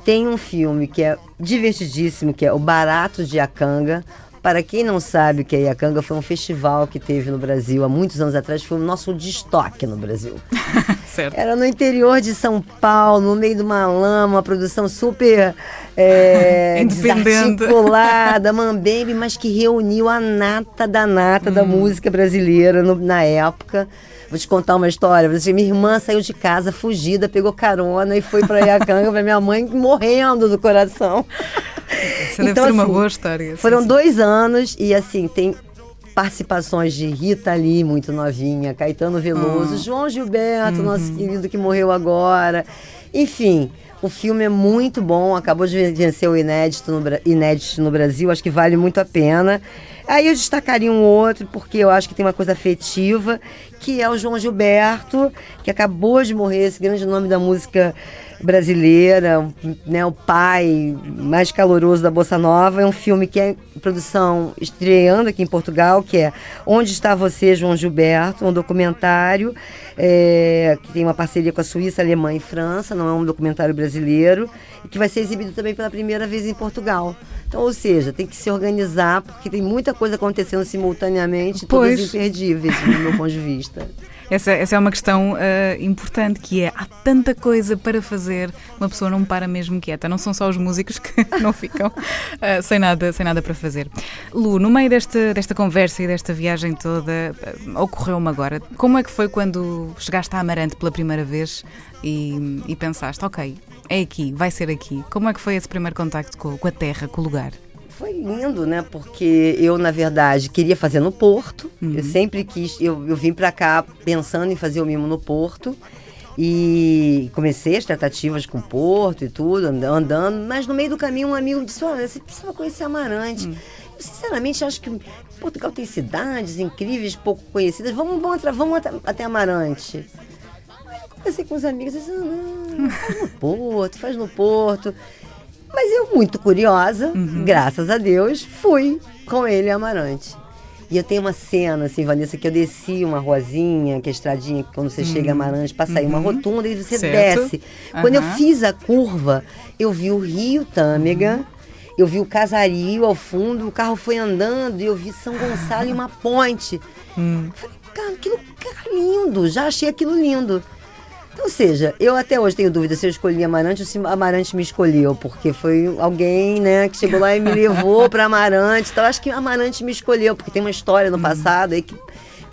Tem um filme que é divertidíssimo, que é O Barato de Acanga, para quem não sabe o que é Iacanga, foi um festival que teve no Brasil há muitos anos atrás, foi o nosso destoque no Brasil. certo. Era no interior de São Paulo, no meio de uma lama, uma produção super é, desarticulada, mambembe, mas que reuniu a nata da nata hum. da música brasileira no, na época. Vou te contar uma história. Minha irmã saiu de casa fugida, pegou carona e foi para Iacanga, para minha mãe morrendo do coração. Você então, deve ser uma assim, boa história. Foram dois anos e assim, tem participações de Rita Lee, muito novinha, Caetano Veloso, hum. João Gilberto, uhum. nosso querido que morreu agora. Enfim, o filme é muito bom, acabou de vencer o inédito no, inédito no Brasil, acho que vale muito a pena. Aí eu destacaria um outro, porque eu acho que tem uma coisa afetiva, que é o João Gilberto, que acabou de morrer, esse grande nome da música brasileira, né, o pai mais caloroso da Bossa Nova. É um filme que é produção estreando aqui em Portugal, que é Onde Está Você, João Gilberto, um documentário é, que tem uma parceria com a Suíça, Alemanha e França, não é um documentário brasileiro, e que vai ser exibido também pela primeira vez em Portugal. Então, ou seja, tem que se organizar, porque tem muita coisa acontecendo simultaneamente, pois. todas imperdíveis, do meu ponto de vista. Essa, essa é uma questão uh, importante, que é há tanta coisa para fazer, uma pessoa não para mesmo quieta. Não são só os músicos que não ficam uh, sem, nada, sem nada para fazer. Lu, no meio desta, desta conversa e desta viagem toda, uh, ocorreu-me agora, como é que foi quando chegaste a Amarante pela primeira vez e, e pensaste, ok, é aqui, vai ser aqui. Como é que foi esse primeiro contacto com, com a terra, com o lugar? Foi lindo, né? Porque eu, na verdade, queria fazer no Porto. Uhum. Eu sempre quis. Eu, eu vim para cá pensando em fazer o mimo no Porto. E comecei as tratativas com o Porto e tudo, andando. Mas no meio do caminho, um amigo disse: Olha, você precisa conhecer Amarante. Uhum. Eu, sinceramente, acho que Portugal tem cidades incríveis, pouco conhecidas. Vamos, vamos, vamos até, até Amarante. Aí eu conversei com os amigos, disse, não, faz no Porto, faz no Porto. Mas eu, muito curiosa, uhum. graças a Deus, fui com ele Amarante. E eu tenho uma cena, assim, Vanessa, que eu desci uma ruazinha, que é a estradinha, que quando você chega a Amarante, passa aí uma Uhum. rotunda e você Certo. desce. Quando eu fiz a curva, eu vi o Rio Tâmega, eu vi o Casario ao fundo, o carro foi andando e eu vi São Gonçalo e uma ponte. Hum. Falei, cara, aquilo cara, lindo, já achei aquilo lindo. Ou seja, eu até hoje tenho dúvida se eu escolhi Amarante ou se Amarante me escolheu, porque foi alguém, né, que chegou lá e me levou para Amarante. Então, acho que Amarante me escolheu, porque tem uma história no passado aí que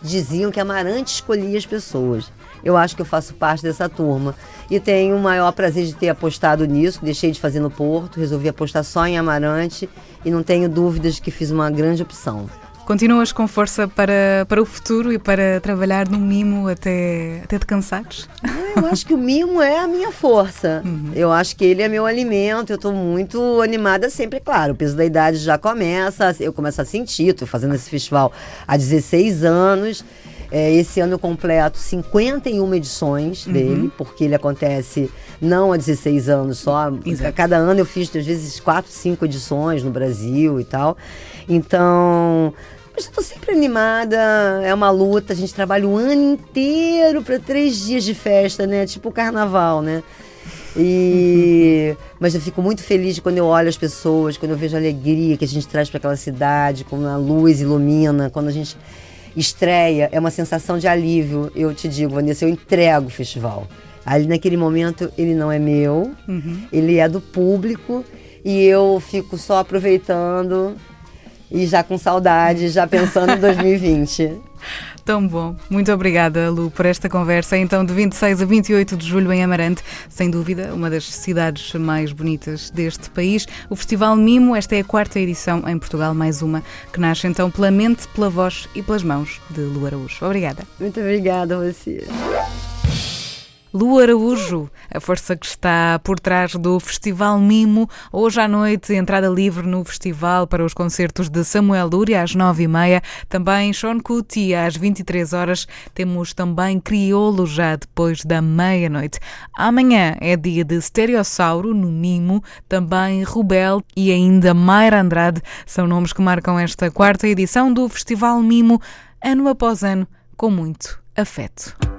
diziam que Amarante escolhia as pessoas. Eu acho que eu faço parte dessa turma. E tenho o maior prazer de ter apostado nisso. Deixei de fazer no Porto, resolvi apostar só em Amarante e não tenho dúvidas que fiz uma grande opção. Continuas com força para, para o futuro e para trabalhar no mimo até, até te cansares? Eu acho que o mimo é a minha força. Eu acho que ele é meu alimento. Eu estou muito animada sempre, claro. O peso da idade já começa, eu começo a sentir. Estou fazendo esse festival há 16 anos. É, esse ano eu completo 51 edições dele, porque ele acontece não há 16 anos só. Exato. Cada ano eu fiz, às vezes, 4, 5 edições no Brasil e tal. Então. Mas eu tô sempre animada, é uma luta, a gente trabalha o ano inteiro para três dias de festa, né? Tipo o carnaval, né? E mas eu fico muito feliz quando eu olho as pessoas, quando eu vejo a alegria que a gente traz para aquela cidade, quando a luz ilumina, quando a gente estreia, é uma sensação de alívio. Eu te digo, Vanessa, eu entrego o festival. Ali naquele momento ele não é meu, ele é do público e eu fico só aproveitando e já com saudade, já pensando em 2020. Tão bom. Muito obrigada, Lu, por esta conversa. Então, de 26 a 28 de julho em Amarante, sem dúvida, uma das cidades mais bonitas deste país. O Festival Mimo, esta é a quarta edição em Portugal, mais uma, que nasce então pela mente, pela voz e pelas mãos de Lu Araújo. Obrigada. Muito obrigada você. Lu Araújo, a força que está por trás do Festival Mimo. Hoje à noite, entrada livre no festival para os concertos de Samuel Lúria às nove e meia. Também Sean Kuti às 23 horas. Temos também Criolo já depois da meia-noite. Amanhã é dia de Stereossauro no Mimo. Também Rubel e ainda Mayra Andrade são nomes que marcam esta quarta edição do Festival Mimo, ano após ano, com muito afeto.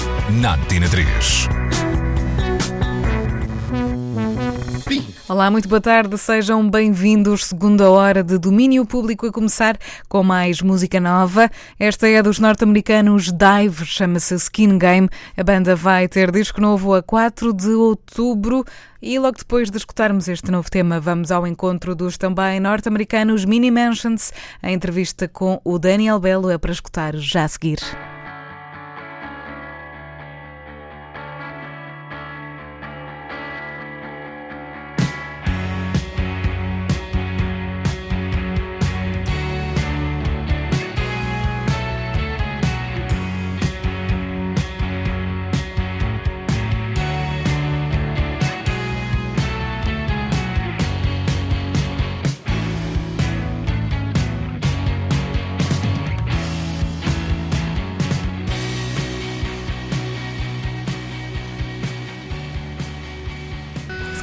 na Antena 3. Olá, muito boa tarde, sejam bem-vindos. Segunda hora de domínio público a começar com mais música nova. Esta é dos norte-americanos Dive, chama-se Skin Game. A banda vai ter disco novo a 4 de outubro. E logo depois de escutarmos este novo tema, vamos ao encontro dos também norte-americanos Mini Mansions. A entrevista com o Daniel Belo é para escutar já a seguir.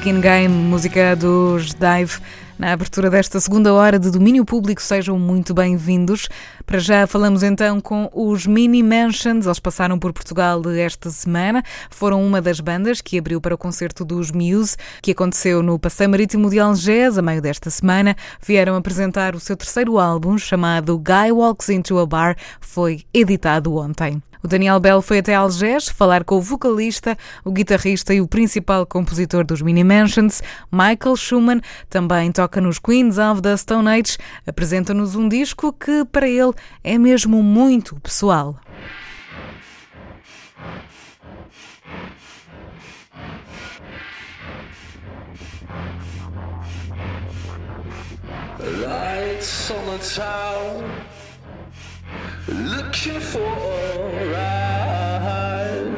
Skin Game, música dos Dive. Na abertura desta segunda hora de domínio público, sejam muito bem-vindos. Para já falamos então com os Mini Mansions. Eles passaram por Portugal esta semana. Foram uma das bandas que abriu para o concerto dos Muse, que aconteceu no Passeio Marítimo de Algés, a meio desta semana. Vieram apresentar o seu terceiro álbum, chamado Guy Walks Into a Bar. Foi editado ontem. O Daniel Bell foi até Algés falar com o vocalista, o guitarrista e o principal compositor dos Mini Mansions, Michael Schumann. Também toca nos Queens of the Stone Age. Apresenta-nos um disco que, para ele, é mesmo muito pessoal. Lights on the town looking for a rise.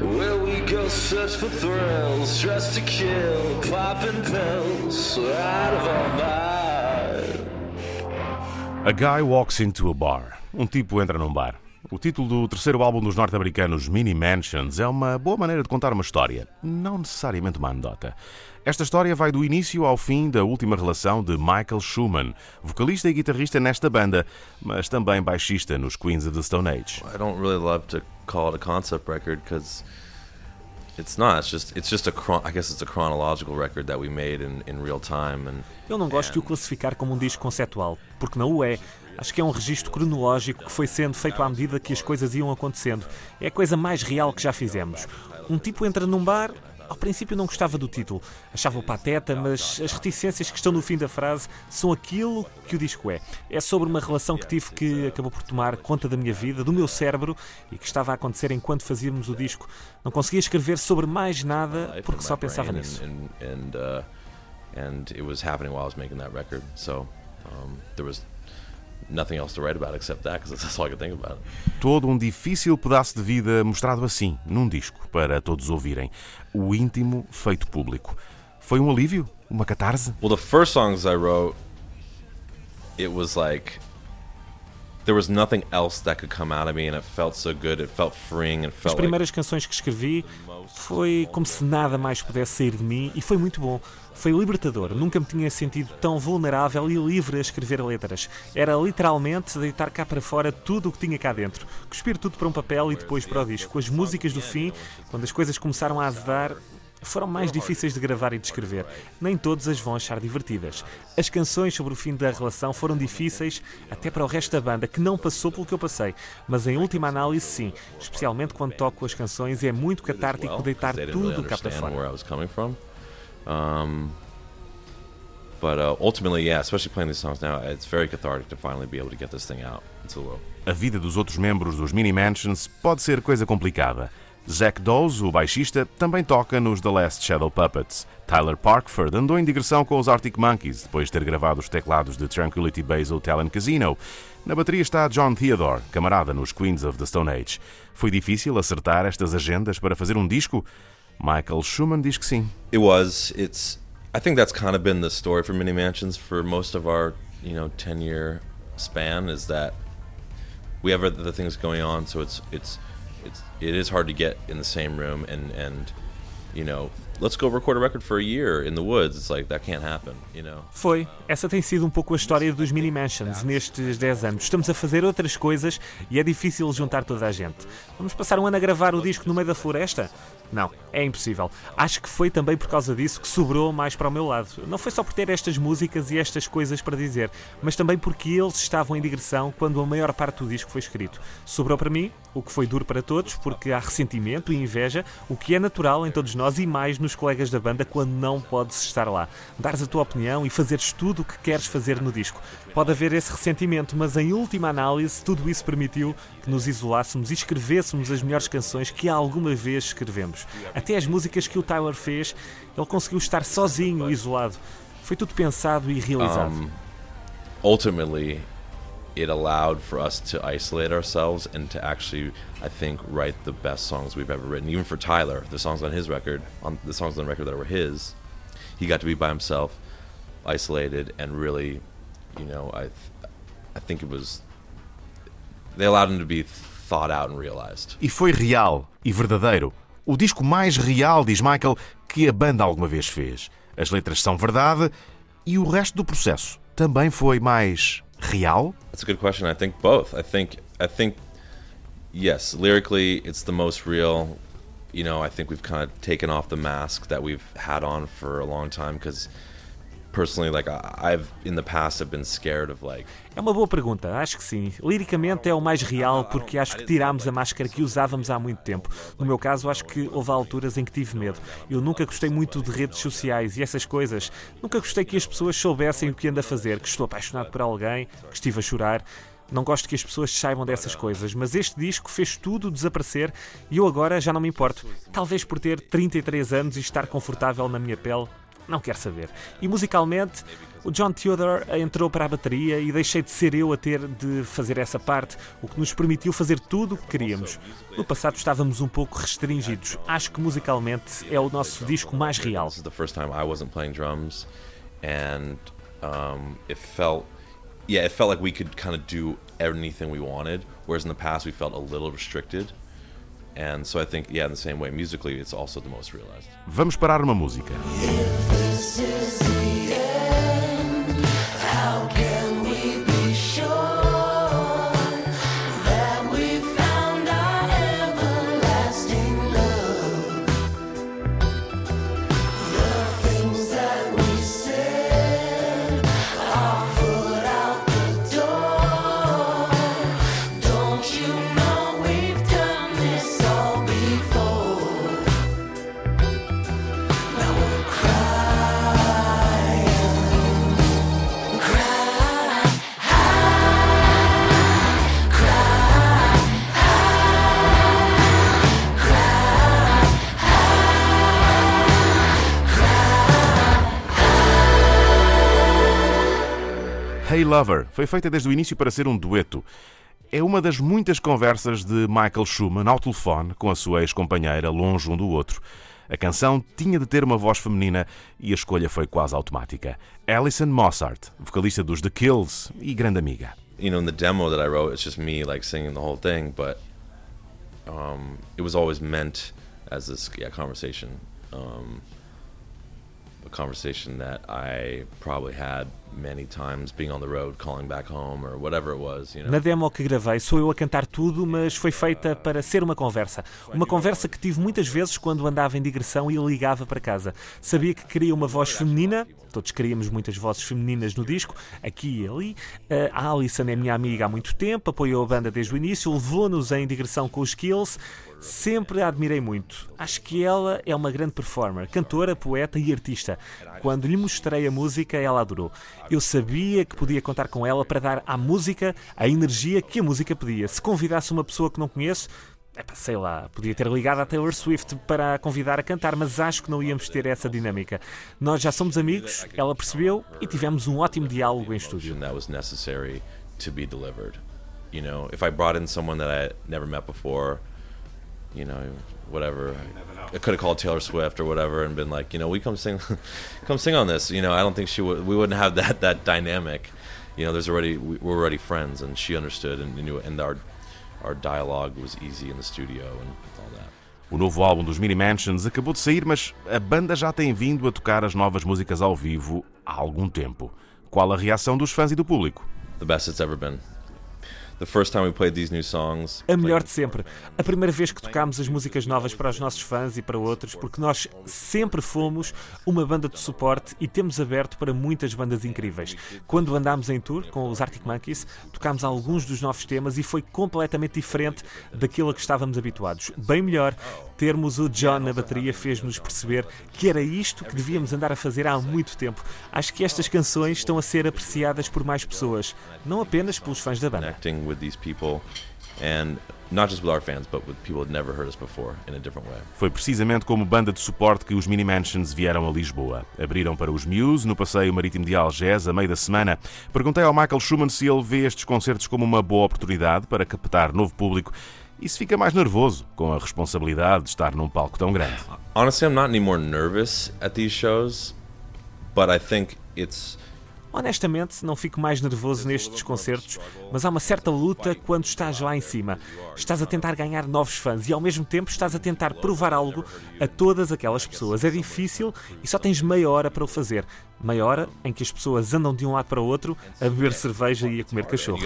Where we go search for thrills, dressed to kill, popping pills, out of our mind. A Guy Walks into a Bar. Um tipo entra num bar. O título do terceiro álbum dos norte-americanos Mini Mansions é uma boa maneira de contar uma história, não necessariamente uma anedota. Esta história vai do início ao fim da última relação de Michael Schumann, vocalista e guitarrista nesta banda, mas também baixista nos Queens of the Stone Age. I don't really love to call it a concept record because it's not. It's just it's just a I guess it's a chronological record that we made in, in real time and Eu não gosto de o classificar como um disco conceptual, porque não o é. Acho que é um registro cronológico que foi sendo feito à medida que as coisas iam acontecendo. É a coisa mais real que já fizemos. Um tipo entra num bar. Ao princípio não gostava do título, achava-o pateta, mas as reticências que estão no fim da frase são aquilo que o disco é. É sobre uma relação que tive que acabou por tomar conta da minha vida, do meu cérebro e que estava a acontecer enquanto fazíamos o disco. Não conseguia escrever sobre mais nada porque só pensava nisso. uh, and it was happening while I was making that record. So um, there was nothing else to write about except that because that's all I could think about. Todo um difícil pedaço de vida mostrado assim, num disco, para todos ouvirem. O íntimo feito público. Foi um alívio? Uma catarse? Well, the first songs I wrote, it was like there was nothing else that could come out of me, and it felt so good. It felt freeing. It As primeiras canções que escrevi foi como se nada mais pudesse sair de mim e foi muito bom. Foi libertador. Nunca me tinha sentido tão vulnerável e livre a escrever letras. Era literalmente deitar cá para fora tudo o que tinha cá dentro. Cuspir tudo para um papel e depois para o disco. As músicas do fim, quando as coisas começaram a azedar, foram mais difíceis de gravar e de escrever. Nem todos as vão achar divertidas. As canções sobre o fim da relação foram difíceis até para o resto da banda, que não passou pelo que eu passei. Mas em última análise, sim. Especialmente quando toco as canções, é muito catártico deitar tudo cá para fora. Um, but uh, ultimately, yeah, especially playing these songs now, it's very cathartic to finally be able to get this thing out into the world. A vida dos outros membros dos Mini Mansions pode ser coisa complicada. Zack Dawes, o baixista, também toca nos The Last Shadow Puppets. Tyler Parkford andou em digressão com os Arctic Monkeys depois de ter gravado os teclados de Tranquility Base Hotel and Casino. Na bateria está John Theodore, camarada nos Queens of the Stone Age. Foi difícil acertar estas agendas para fazer um disco? Michael Schumann diz que sim. It was. It's. I think that's kind of been the story for Mini Mansions for most of our, you know, ten year span. Is that we have other things going on, so it's it's it's it is hard to get in the same room and and you know let's go record a record for a year in the woods. It's like that can't happen, you know. Foi. Essa tem sido um pouco a história dos Mini Mansions nestes 10 anos. Estamos a fazer outras coisas e é difícil juntar toda a gente. Vamos passar um ano a gravar o disco no meio da floresta? Não, é impossível. Acho que foi também por causa disso que sobrou mais para o meu lado. Não foi só por ter estas músicas e estas coisas para dizer, mas também porque eles estavam em digressão quando a maior parte do disco foi escrito. Sobrou para mim, o que foi duro para todos, porque há ressentimento e inveja, o que é natural em todos nós e mais nos colegas da banda quando não podes estar lá. Dares a tua opinião e fazeres tudo o que queres fazer no disco. Pode haver esse ressentimento, mas em última análise, tudo isso permitiu que nos isolássemos e escrevêssemos as melhores canções que alguma vez escrevemos. Até as músicas que o Tyler fez, ele conseguiu estar sozinho, isolado. Foi tudo pensado e realizado. Um, ultimately, it allowed for us to isolate ourselves and to actually, I think, write the best songs we've ever written. Even for Tyler, the songs on his record, on the songs on the record that were his, he got to be by himself, isolated, and really, you know, I, th- I think it was. They allowed him to be thought out and realized. E foi real e verdadeiro. O disco mais real, diz Michael, que a banda alguma vez fez. As letras são verdade e o resto do processo também foi mais real? That's a good question. I think both. I think I think yes, lyrically it's the most real. You know, I think we've kind of taken off the mask that we've had on for a long time because personally like I've in the past have been scared of like É uma boa pergunta, acho que sim. Liricamente é o mais real porque acho que tirámos a máscara que usávamos há muito tempo. No meu caso, acho que houve alturas em que tive medo. Eu nunca gostei muito de redes sociais e essas coisas. Nunca gostei que as pessoas soubessem o que ando a fazer, que estou apaixonado por alguém, que estive a chorar. Não gosto que as pessoas saibam dessas coisas, mas este disco fez tudo desaparecer e eu agora já não me importo. Talvez por ter 33 anos e estar confortável na minha pele, não quero saber. E musicalmente, O John Theodore entrou para a bateria e deixei de ser eu a ter de fazer essa parte, o que nos permitiu fazer tudo o que queríamos. No passado estávamos um pouco restringidos. Acho que musicalmente é o nosso disco mais real. And um, it felt, yeah, it felt like we could kind of do anything we wanted, whereas in the past we felt a little restricted. And so I think, yeah, in the same way, musically, it's also the most realized. Vamos parar uma música. Lover foi feita desde o início para ser um dueto. É uma das muitas conversas de Michael Schumann ao telefone com a sua ex-companheira, longe um do outro. A canção tinha de ter uma voz feminina e a escolha foi quase automática. Alison Mossart, vocalista dos The Kills e grande amiga. You know, in the demo that I wrote, it's just me like singing the whole thing, but um, it was always meant as this yeah, conversation. Um, a conversation that I probably had Na demo que gravei, sou eu a cantar tudo, mas foi feita para ser uma conversa. Uma conversa que tive muitas vezes quando andava em digressão e ligava para casa. Sabia que queria uma voz feminina, todos queríamos muitas vozes femininas no disco, aqui e ali. A Alison é minha amiga há muito tempo, apoiou a banda desde o início, levou-nos em digressão com os Kills. Sempre a admirei muito. Acho que ela é uma grande performer, cantora, poeta e artista. Quando lhe mostrei a música, ela adorou. Eu sabia que podia contar com ela para dar à música a energia que a música pedia. Se convidasse uma pessoa que não conheço, sei lá, podia ter ligado à Taylor Swift para a convidar a cantar, mas acho que não íamos ter essa dinâmica. Nós já somos amigos, ela percebeu e tivemos um ótimo diálogo em estúdio. You know, if I brought in someone that I never met before, you know, whatever, I could have called Taylor Swift or whatever and been like, you know, we come sing, come sing on this. You know, I don't think she would. We wouldn't have that that dynamic. You know, there's already we- we're already friends, and she understood, and knew, and our our dialogue was easy in the studio and all that. O novo álbum dos Mini Mansions acabou de sair, mas a banda já tem vindo a tocar as novas músicas ao vivo há algum tempo. Qual a reação dos fãs e do público? The best it's ever been. A melhor de sempre. A primeira vez que tocámos as músicas novas para os nossos fãs e para outros, porque nós sempre fomos uma banda de suporte e temos aberto para muitas bandas incríveis. Quando andámos em tour com os Arctic Monkeys, tocámos alguns dos novos temas e foi completamente diferente daquilo a que estávamos habituados. Bem melhor, termos o John na bateria fez-nos perceber que era isto que devíamos andar a fazer há muito tempo. Acho que estas canções estão a ser apreciadas por mais pessoas, não apenas pelos fãs da banda. With these people, and not just with our fans, but with people that never heard us before in a different way. Foi precisamente como banda de suporte que os Mini Mansions vieram a Lisboa. Abriram para os Muse no passeio marítimo de Algés a meio da semana. Perguntei ao Michael Schumann se ele vê estes concertos como uma boa oportunidade para captar novo público e se fica mais nervoso com a responsabilidade de estar num palco tão grande. Honestly, I'm not any more nervous at these shows, but I think it's Honestamente, não fico mais nervoso nestes concertos, mas há uma certa luta quando estás lá em cima. Estás a tentar ganhar novos fãs e ao mesmo tempo estás a tentar provar algo a todas aquelas pessoas. É difícil e só tens meia hora para o fazer. Meia hora em que as pessoas andam de um lado para o outro a beber cerveja e a comer cachorros.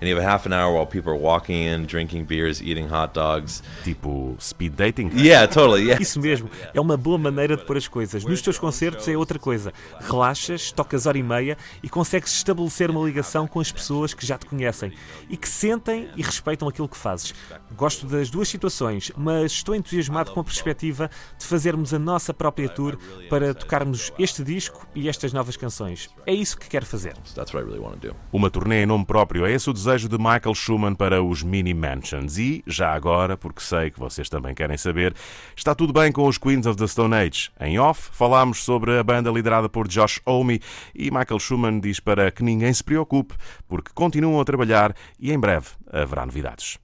And you have half an hour while people are walking in, drinking beers, eating hot dogs. Tipo speed dating? Yeah, totally. Yeah. Isso mesmo, é uma boa maneira de pôr as coisas. Nos teus concertos é outra coisa. Relaxas, tocas hora e meia e consegues estabelecer uma ligação com as pessoas que já te conhecem e que sentem e respeitam aquilo que fazes. Gosto das duas situações, mas estou entusiasmado com a perspectiva de fazermos a nossa própria tour para tocarmos este disco e estas novas canções. É isso que quero fazer. Uma turnê em nome próprio é esse o desejo de Michael Schumann para os Mini Mansions. E, já agora, porque sei que vocês também querem saber, está tudo bem com os Queens of the Stone Age. Em off, falámos sobre a banda liderada por Josh Homme e Michael Schumann diz para que ninguém se preocupe, porque continuam a trabalhar e em breve haverá novidades.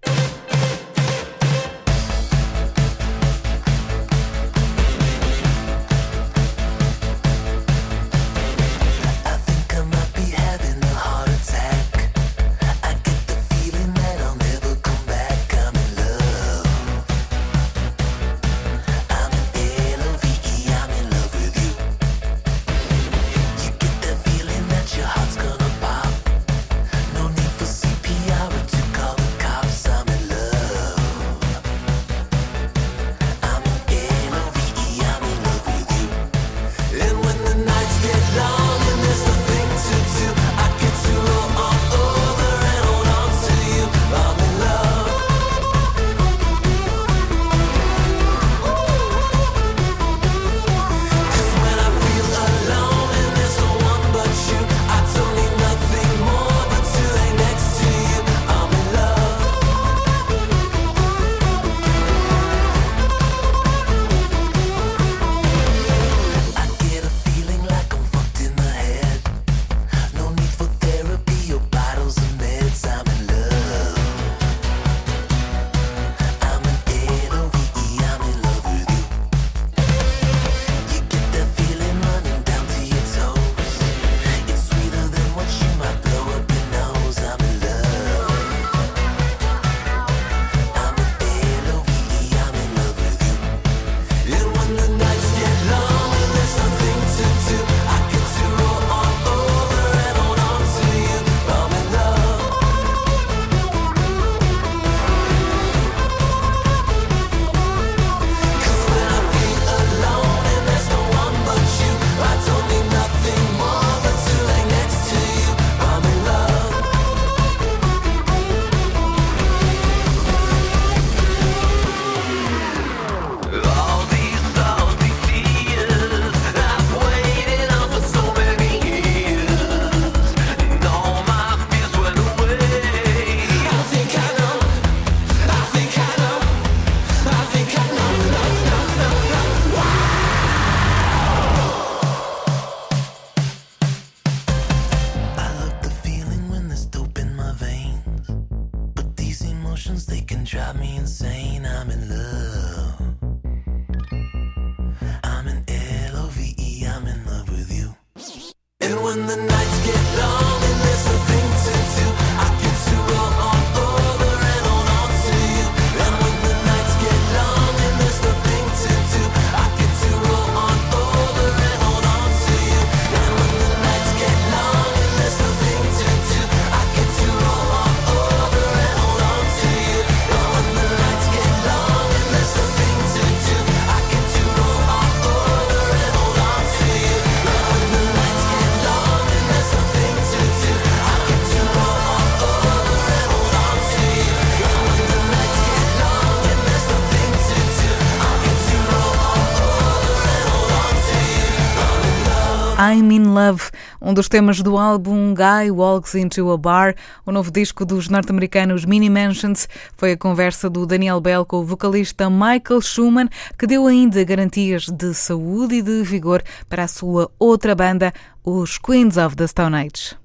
I'm in Love, um dos temas do álbum Guy Walks Into a Bar, o novo disco dos norte-americanos Mini Mansions, foi a conversa do Daniel Bell com o vocalista Michael Schumann, que deu ainda garantias de saúde e de vigor para a sua outra banda, os Queens of the Stone Age.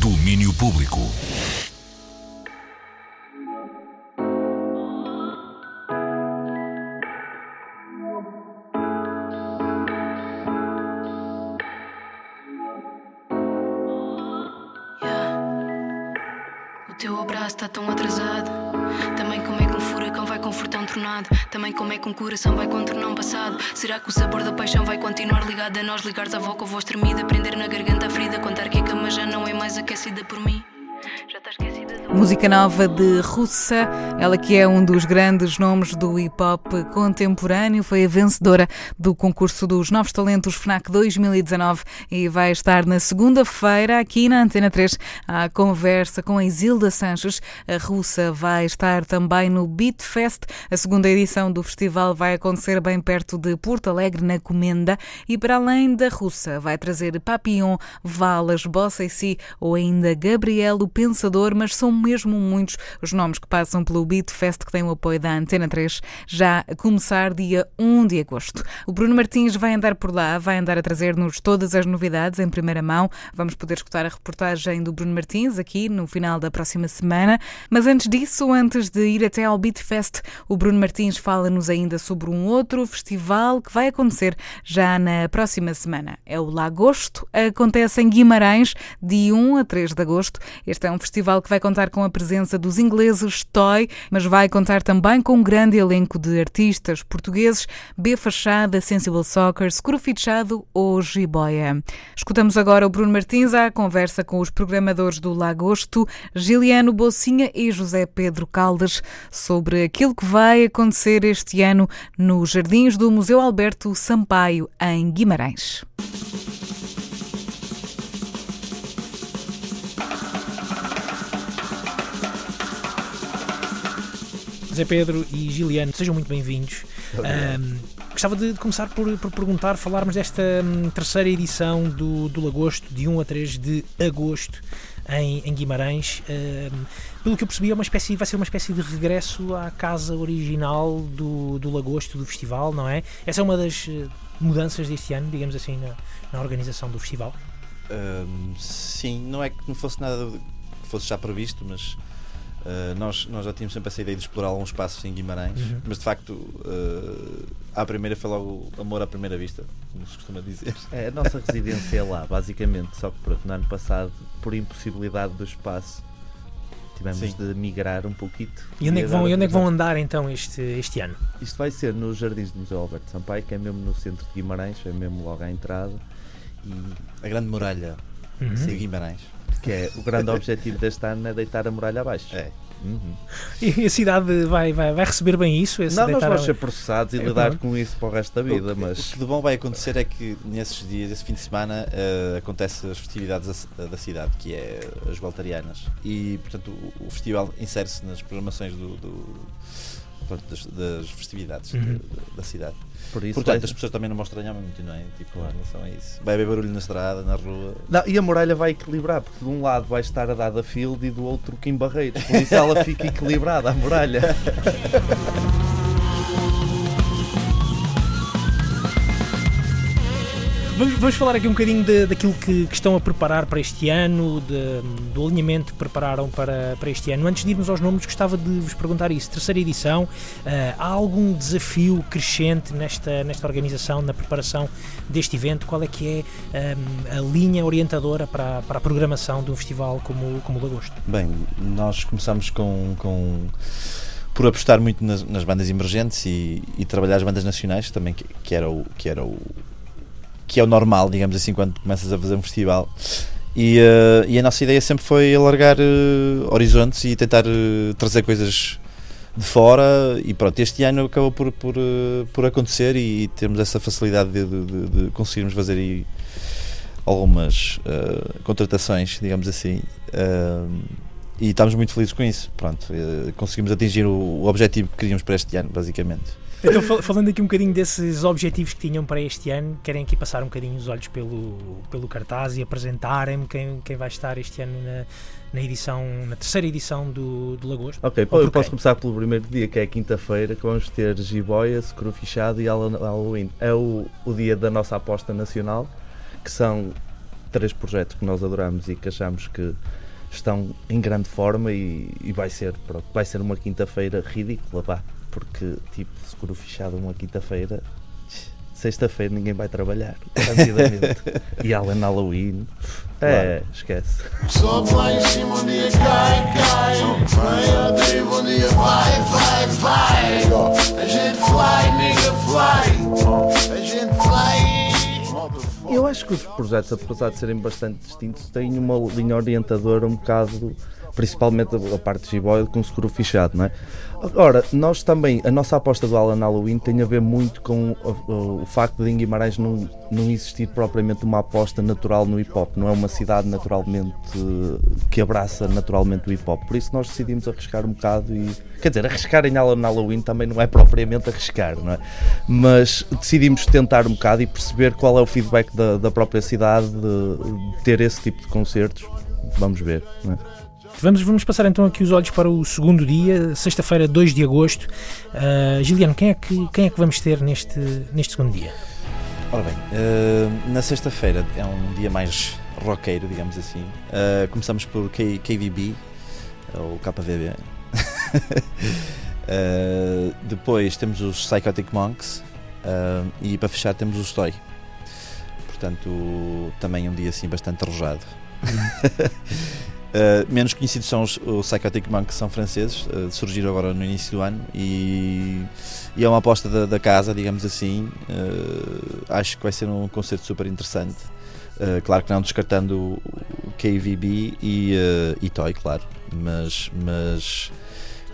Domínio público. Está tão atrasado. Também como é que um furacão vai confortar um tornado? Também como é que um coração vai contornar um passado? Será que o sabor da paixão vai continuar ligado a nós? Ligares à voz com a voz tremida, prender na garganta a ferida, contar que a cama já não é mais aquecida por mim. Já está esquecida Música nova de Russa, ela que é um dos grandes nomes do hip hop contemporâneo, foi a vencedora do concurso dos Novos Talentos FNAC 2019 e vai estar na segunda-feira aqui na Antena 3 à conversa com a Isilda Sanches. A russa vai estar também no Beat Fest. A segunda edição do festival vai acontecer bem perto de Porto Alegre, na Comenda, e para além da russa vai trazer Papillon, Valas, Bossa e Si ou ainda Gabriel, o Pensador, mas são mesmo muitos os nomes que passam pelo Beat Fest que tem o apoio da Antena 3, já a começar dia 1 de agosto. O Bruno Martins vai andar por lá, vai andar a trazer-nos todas as novidades em primeira mão. Vamos poder escutar a reportagem do Bruno Martins aqui no final da próxima semana. Mas antes disso, antes de ir até ao Beat Fest, o Bruno Martins fala-nos ainda sobre um outro festival que vai acontecer já na próxima semana. É o Lagosto, acontece em Guimarães, de 1 a 3 de agosto. Este é um festival que vai contar com a presença dos ingleses Toy, mas vai contar também com um grande elenco de artistas portugueses, B Fachada, Sensible Soccer, Scuro Fichado ou Jiboia. Escutamos agora o Bruno Martins à conversa com os programadores do Lagosto, Giliano Bolsinha e José Pedro Caldas, sobre aquilo que vai acontecer este ano nos Jardins do Museu Alberto Sampaio, em Guimarães. Zé Pedro e Giliano, sejam muito bem-vindos. Um, gostava de, de começar por, por, perguntar, falarmos desta um, terceira edição do, do Lagosto, de 1 a 3 de agosto, em, em Guimarães. Um, pelo que eu percebi, é uma espécie, vai ser uma espécie de regresso à casa original do, do Lagosto, do festival, não é? Essa é uma das mudanças deste ano, digamos assim, na, na organização do festival. sim, não é que não fosse nada que fosse já previsto, mas Uh, nós, nós já tínhamos sempre essa ideia de explorar alguns espaços em Guimarães, Uhum. mas de facto, uh, à primeira foi logo amor à primeira vista, como se costuma dizer. É, a nossa residência é lá, basicamente. Só que pronto, no ano passado, por impossibilidade do espaço, tivemos Sim. de migrar um pouquinho. E onde é que vão, onde é que vão andar então este, este ano? Isto vai ser nos Jardins do Museu Alberto Sampaio, que é mesmo no centro de Guimarães, é mesmo logo à entrada. E A grande muralha Uhum. de Guimarães. Que é o grande objetivo deste ano é deitar a muralha abaixo. É. Uhum. E a cidade vai, vai, vai receber bem isso? Esse Não, nós vamos a- ser processados e É, lidar com isso para o resto da vida, O- mas O que de bom vai acontecer é que nesses dias, esse fim de semana, uh, acontecem as festividades da, da cidade, que é as Gualtarianas. E, portanto, o, o festival insere-se nas programações do, do- pronto, das, das festividades Uhum. da, da- da cidade. Por isso Portanto, vai- as pessoas também não vão estranhar muito, não é? Tipo, em relação a isso. Vai haver barulho na estrada, na rua. Não, e a muralha vai equilibrar, porque de um lado vai estar a Dada Field e do outro Kim Barreiros. Por isso ela fica equilibrada, a muralha. Vamos, falar aqui um bocadinho de- daquilo que, que estão a preparar para este ano, de- do alinhamento que prepararam para, para este ano. Antes de irmos aos números, gostava de vos perguntar isso. Terceira edição, eh, há algum desafio crescente nesta, nesta organização, na preparação deste evento? Qual é que é ehm, a linha orientadora para, para a programação de um festival como, como o Lagosto? Bem, nós começamos com, com- por apostar muito nas, nas bandas emergentes e, e trabalhar as bandas nacionais também, que, que era o que era o que é o normal, digamos assim, quando começas a fazer um festival. E, eh, e a nossa ideia sempre foi alargar eh, horizontes e tentar eh, trazer coisas de fora e pronto, este ano acabou por, por, por acontecer e temos essa facilidade de, de- de- conseguirmos fazer aí algumas contratações, digamos assim, e estamos muito felizes com isso. Pronto, conseguimos atingir o, o objetivo que queríamos para este ano, basicamente. Então, fal- falando aqui um bocadinho desses objetivos que tinham para este ano, querem aqui passar um bocadinho os olhos pelo, pelo cartaz e apresentarem-me quem, quem vai estar este ano na, na edição, na terceira edição do, do Lagosto. Ok, pô, eu posso quem? começar pelo primeiro dia, que é quinta-feira, que vamos ter Jiboia, Securu Fichado e Hall- Halloween. É o, o dia da nossa aposta nacional, que são três projetos que nós adoramos e que achamos que estão em grande forma e, e vai ser pronto, vai ser uma quinta-feira ridícula, vá, porque tipo, Securu Fichado uma quinta-feira, sexta-feira ninguém vai trabalhar, rapidamente. e Allen Halloween, é, esquece. Só vai em cima um dia cai, cai. Vai a drible um dia vai, vai, vai. A gente fly, nigga fly. A gente fly. Eu acho que os projetos, apesar de serem bastante distintos, têm uma linha orientadora um bocado, principalmente a, parte de G-Boy com o seguro fichado, não é? Agora, nós também, a nossa aposta do Alan Halloween tem a ver muito com o, o- o facto de em Guimarães não, não existir propriamente uma aposta natural no hip hop, não é uma cidade naturalmente que abraça naturalmente o hip hop. Por isso nós decidimos arriscar um bocado e. Quer dizer, arriscar em Alan Halloween também não é propriamente arriscar, não é? Mas decidimos tentar um bocado e perceber qual é o feedback da, da própria cidade de, de ter esse tipo de concertos. Vamos ver, não é? Vamos, vamos passar então aqui os olhos para o segundo dia, sexta-feira, 2 de agosto. Uh, Giliano, quem é, que, quem é que vamos ter neste, neste segundo dia? Ora bem, eh, na sexta-feira é um dia mais roqueiro, digamos assim. Eh, começamos por K- KVB, ou KVB. Eh, depois temos os Psychotic Monks e para fechar temos o Stoy. Portanto, também um dia assim bastante arrojado. Uh, menos conhecidos são os, os Psychotic Monks, que são franceses, uh, surgiram agora no início do ano e, e é uma aposta da, da casa, digamos assim. Uh, acho que vai ser um concerto super interessante. Claro que não descartando o, KVB e, e Toy, claro, mas, mas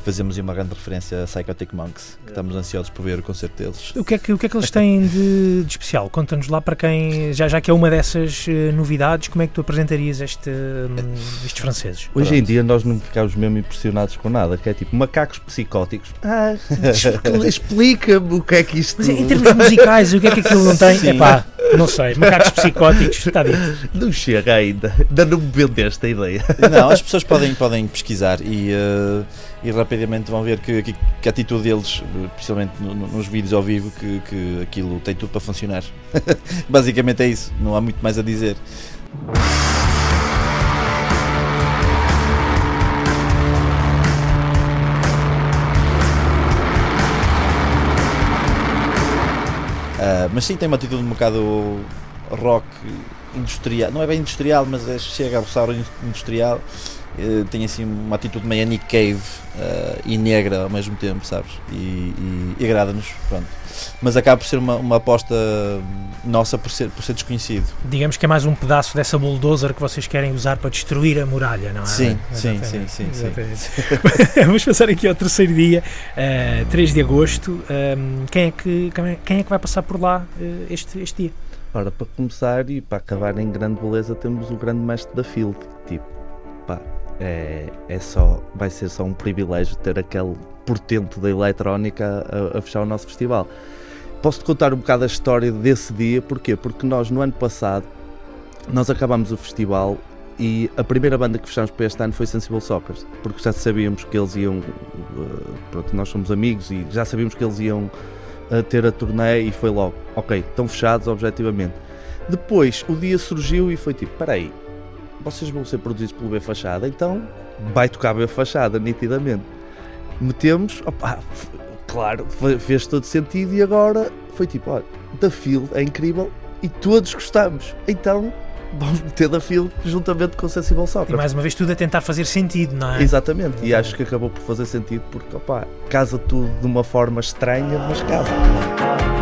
fazemos aí uma grande referência a Psychotic Monks, que estamos ansiosos por ver o concerto deles. O que é que, o que, é que eles têm de, de especial? Conta-nos lá para quem, já, já que é uma dessas eh, novidades, como é que tu apresentarias este, hum, estes franceses? Hoje em dia nós não ficamos mesmo impressionados com nada, que é tipo macacos psicóticos. Ah, expl- explica-me o que é que isto. Mas em termos musicais, o que é que aquilo não tem? Sim. Epá, não sei. Macacos psicóticos, está dito. Não chega ainda, ainda não me vendeste a ideia. Não, as pessoas podem, podem pesquisar e, eh, e rapidamente vão ver que, que, que a atitude deles, principalmente no- no- nos vídeos ao vivo, que, que aquilo tem tudo para funcionar. Basicamente é isso, não há muito mais a dizer. Ah, mas sim, tem uma atitude um bocado rock industrial, não é bem industrial, mas é- chega a roçar industrial. Eh, tem assim uma atitude meio Nick Cave ah, e negra ao mesmo tempo, sabes? E, e- e agrada-nos, pronto. Mas acaba por ser uma, uma aposta nossa por ser, por ser desconhecido. Digamos que é mais um pedaço dessa bulldozer que vocês querem usar para destruir a muralha, não é? Sim, sim, sim, sim, sim. Vamos passar aqui ao terceiro dia, eh, 3 de agosto. Ehm, quem, é que, quem, é, quem é que vai passar por lá eh, este, este dia? Ora, para começar e para acabar em grande beleza, temos o grande mestre da Field. Tipo, pá, é, é só, vai ser só um privilégio ter aquele portento da eletrónica a, a fechar o nosso festival. Posso-te contar um bocado a história desse dia, porquê? Porque nós, no ano passado, nós acabámos o festival e a primeira banda que fechámos para este ano foi Sensible Soccer, porque já sabíamos que eles iam, eh, pronto, nós somos amigos e já sabíamos que eles iam a ter a turnê e foi logo, ok, estão fechados objetivamente. Depois o dia surgiu e foi tipo, peraí, vocês vão ser produzidos pelo B Fachada, então vai tocar B Fachada, nitidamente. Metemos, opá, f- claro, fe- fez todo sentido e agora foi tipo, olha, da Field é incrível e todos gostamos, então vamos meter da Field juntamente com o Sensible E Soccer. mais uma vez tudo a tentar fazer sentido, não é? Exatamente, e acho que acabou por fazer sentido porque, opá, casa tudo de uma forma estranha, mas casa.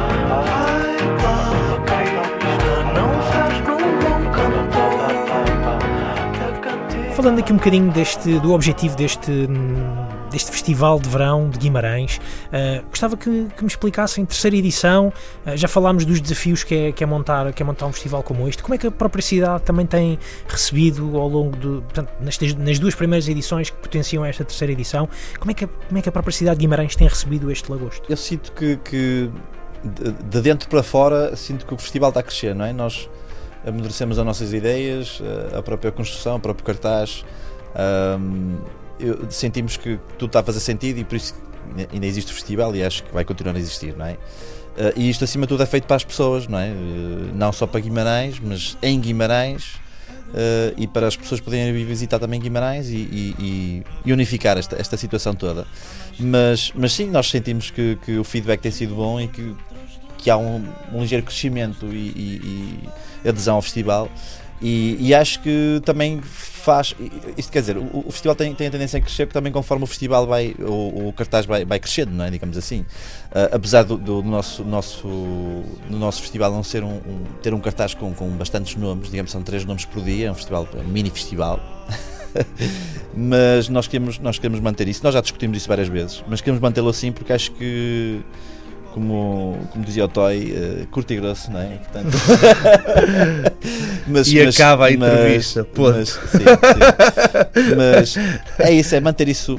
Falando aqui um bocadinho deste, do objetivo deste, hum, deste Festival de Verão de Guimarães, eh, gostava que, que me explicassem, terceira edição, eh, já falámos dos desafios que é, que, é montar, que é montar um festival como este, como é que a própria cidade também tem recebido ao longo de, portanto, nestas, nas duas primeiras edições que potenciam esta terceira edição, como é que, como é que a própria cidade de Guimarães tem recebido este lagosto? Eu sinto que, que de dentro para fora, sinto que o festival está a crescer, não é? Nós amadurecemos as nossas ideias, eh, a própria construção, o próprio cartaz. ahm, eu- sentimos que tudo está a fazer sentido e por isso ainda existe o festival e acho que vai continuar a existir, não é? Eh, e isto acima de tudo é feito para as pessoas, não é? Eh, não só para Guimarães, mas em Guimarães e para as pessoas poderem visitar também Guimarães e- e- e unificar esta, esta situação toda. Mas, mas sim, nós sentimos que, que o feedback tem sido bom e que, que há um, um ligeiro crescimento e, e- e adesão ao festival. E, e acho que também faz. Isto quer dizer, o, o festival tem, tem a tendência a crescer também conforme o festival vai, o, o cartaz vai, vai crescendo, não é? Digamos assim. Ah, apesar do, do nosso, nosso, do nosso festival não ser um, um- ter um cartaz com, com bastantes nomes, digamos, são três nomes por dia, é um festival, é um mini festival. mas nós queremos, nós queremos manter isso. Nós já discutimos isso várias vezes, mas queremos mantê-lo assim porque acho que, como, como dizia o Toy, eh, curto e grosso, não é? Portanto... E acaba a entrevista, ponto. Mas, sim, sim. Mas é isso, é manter isso.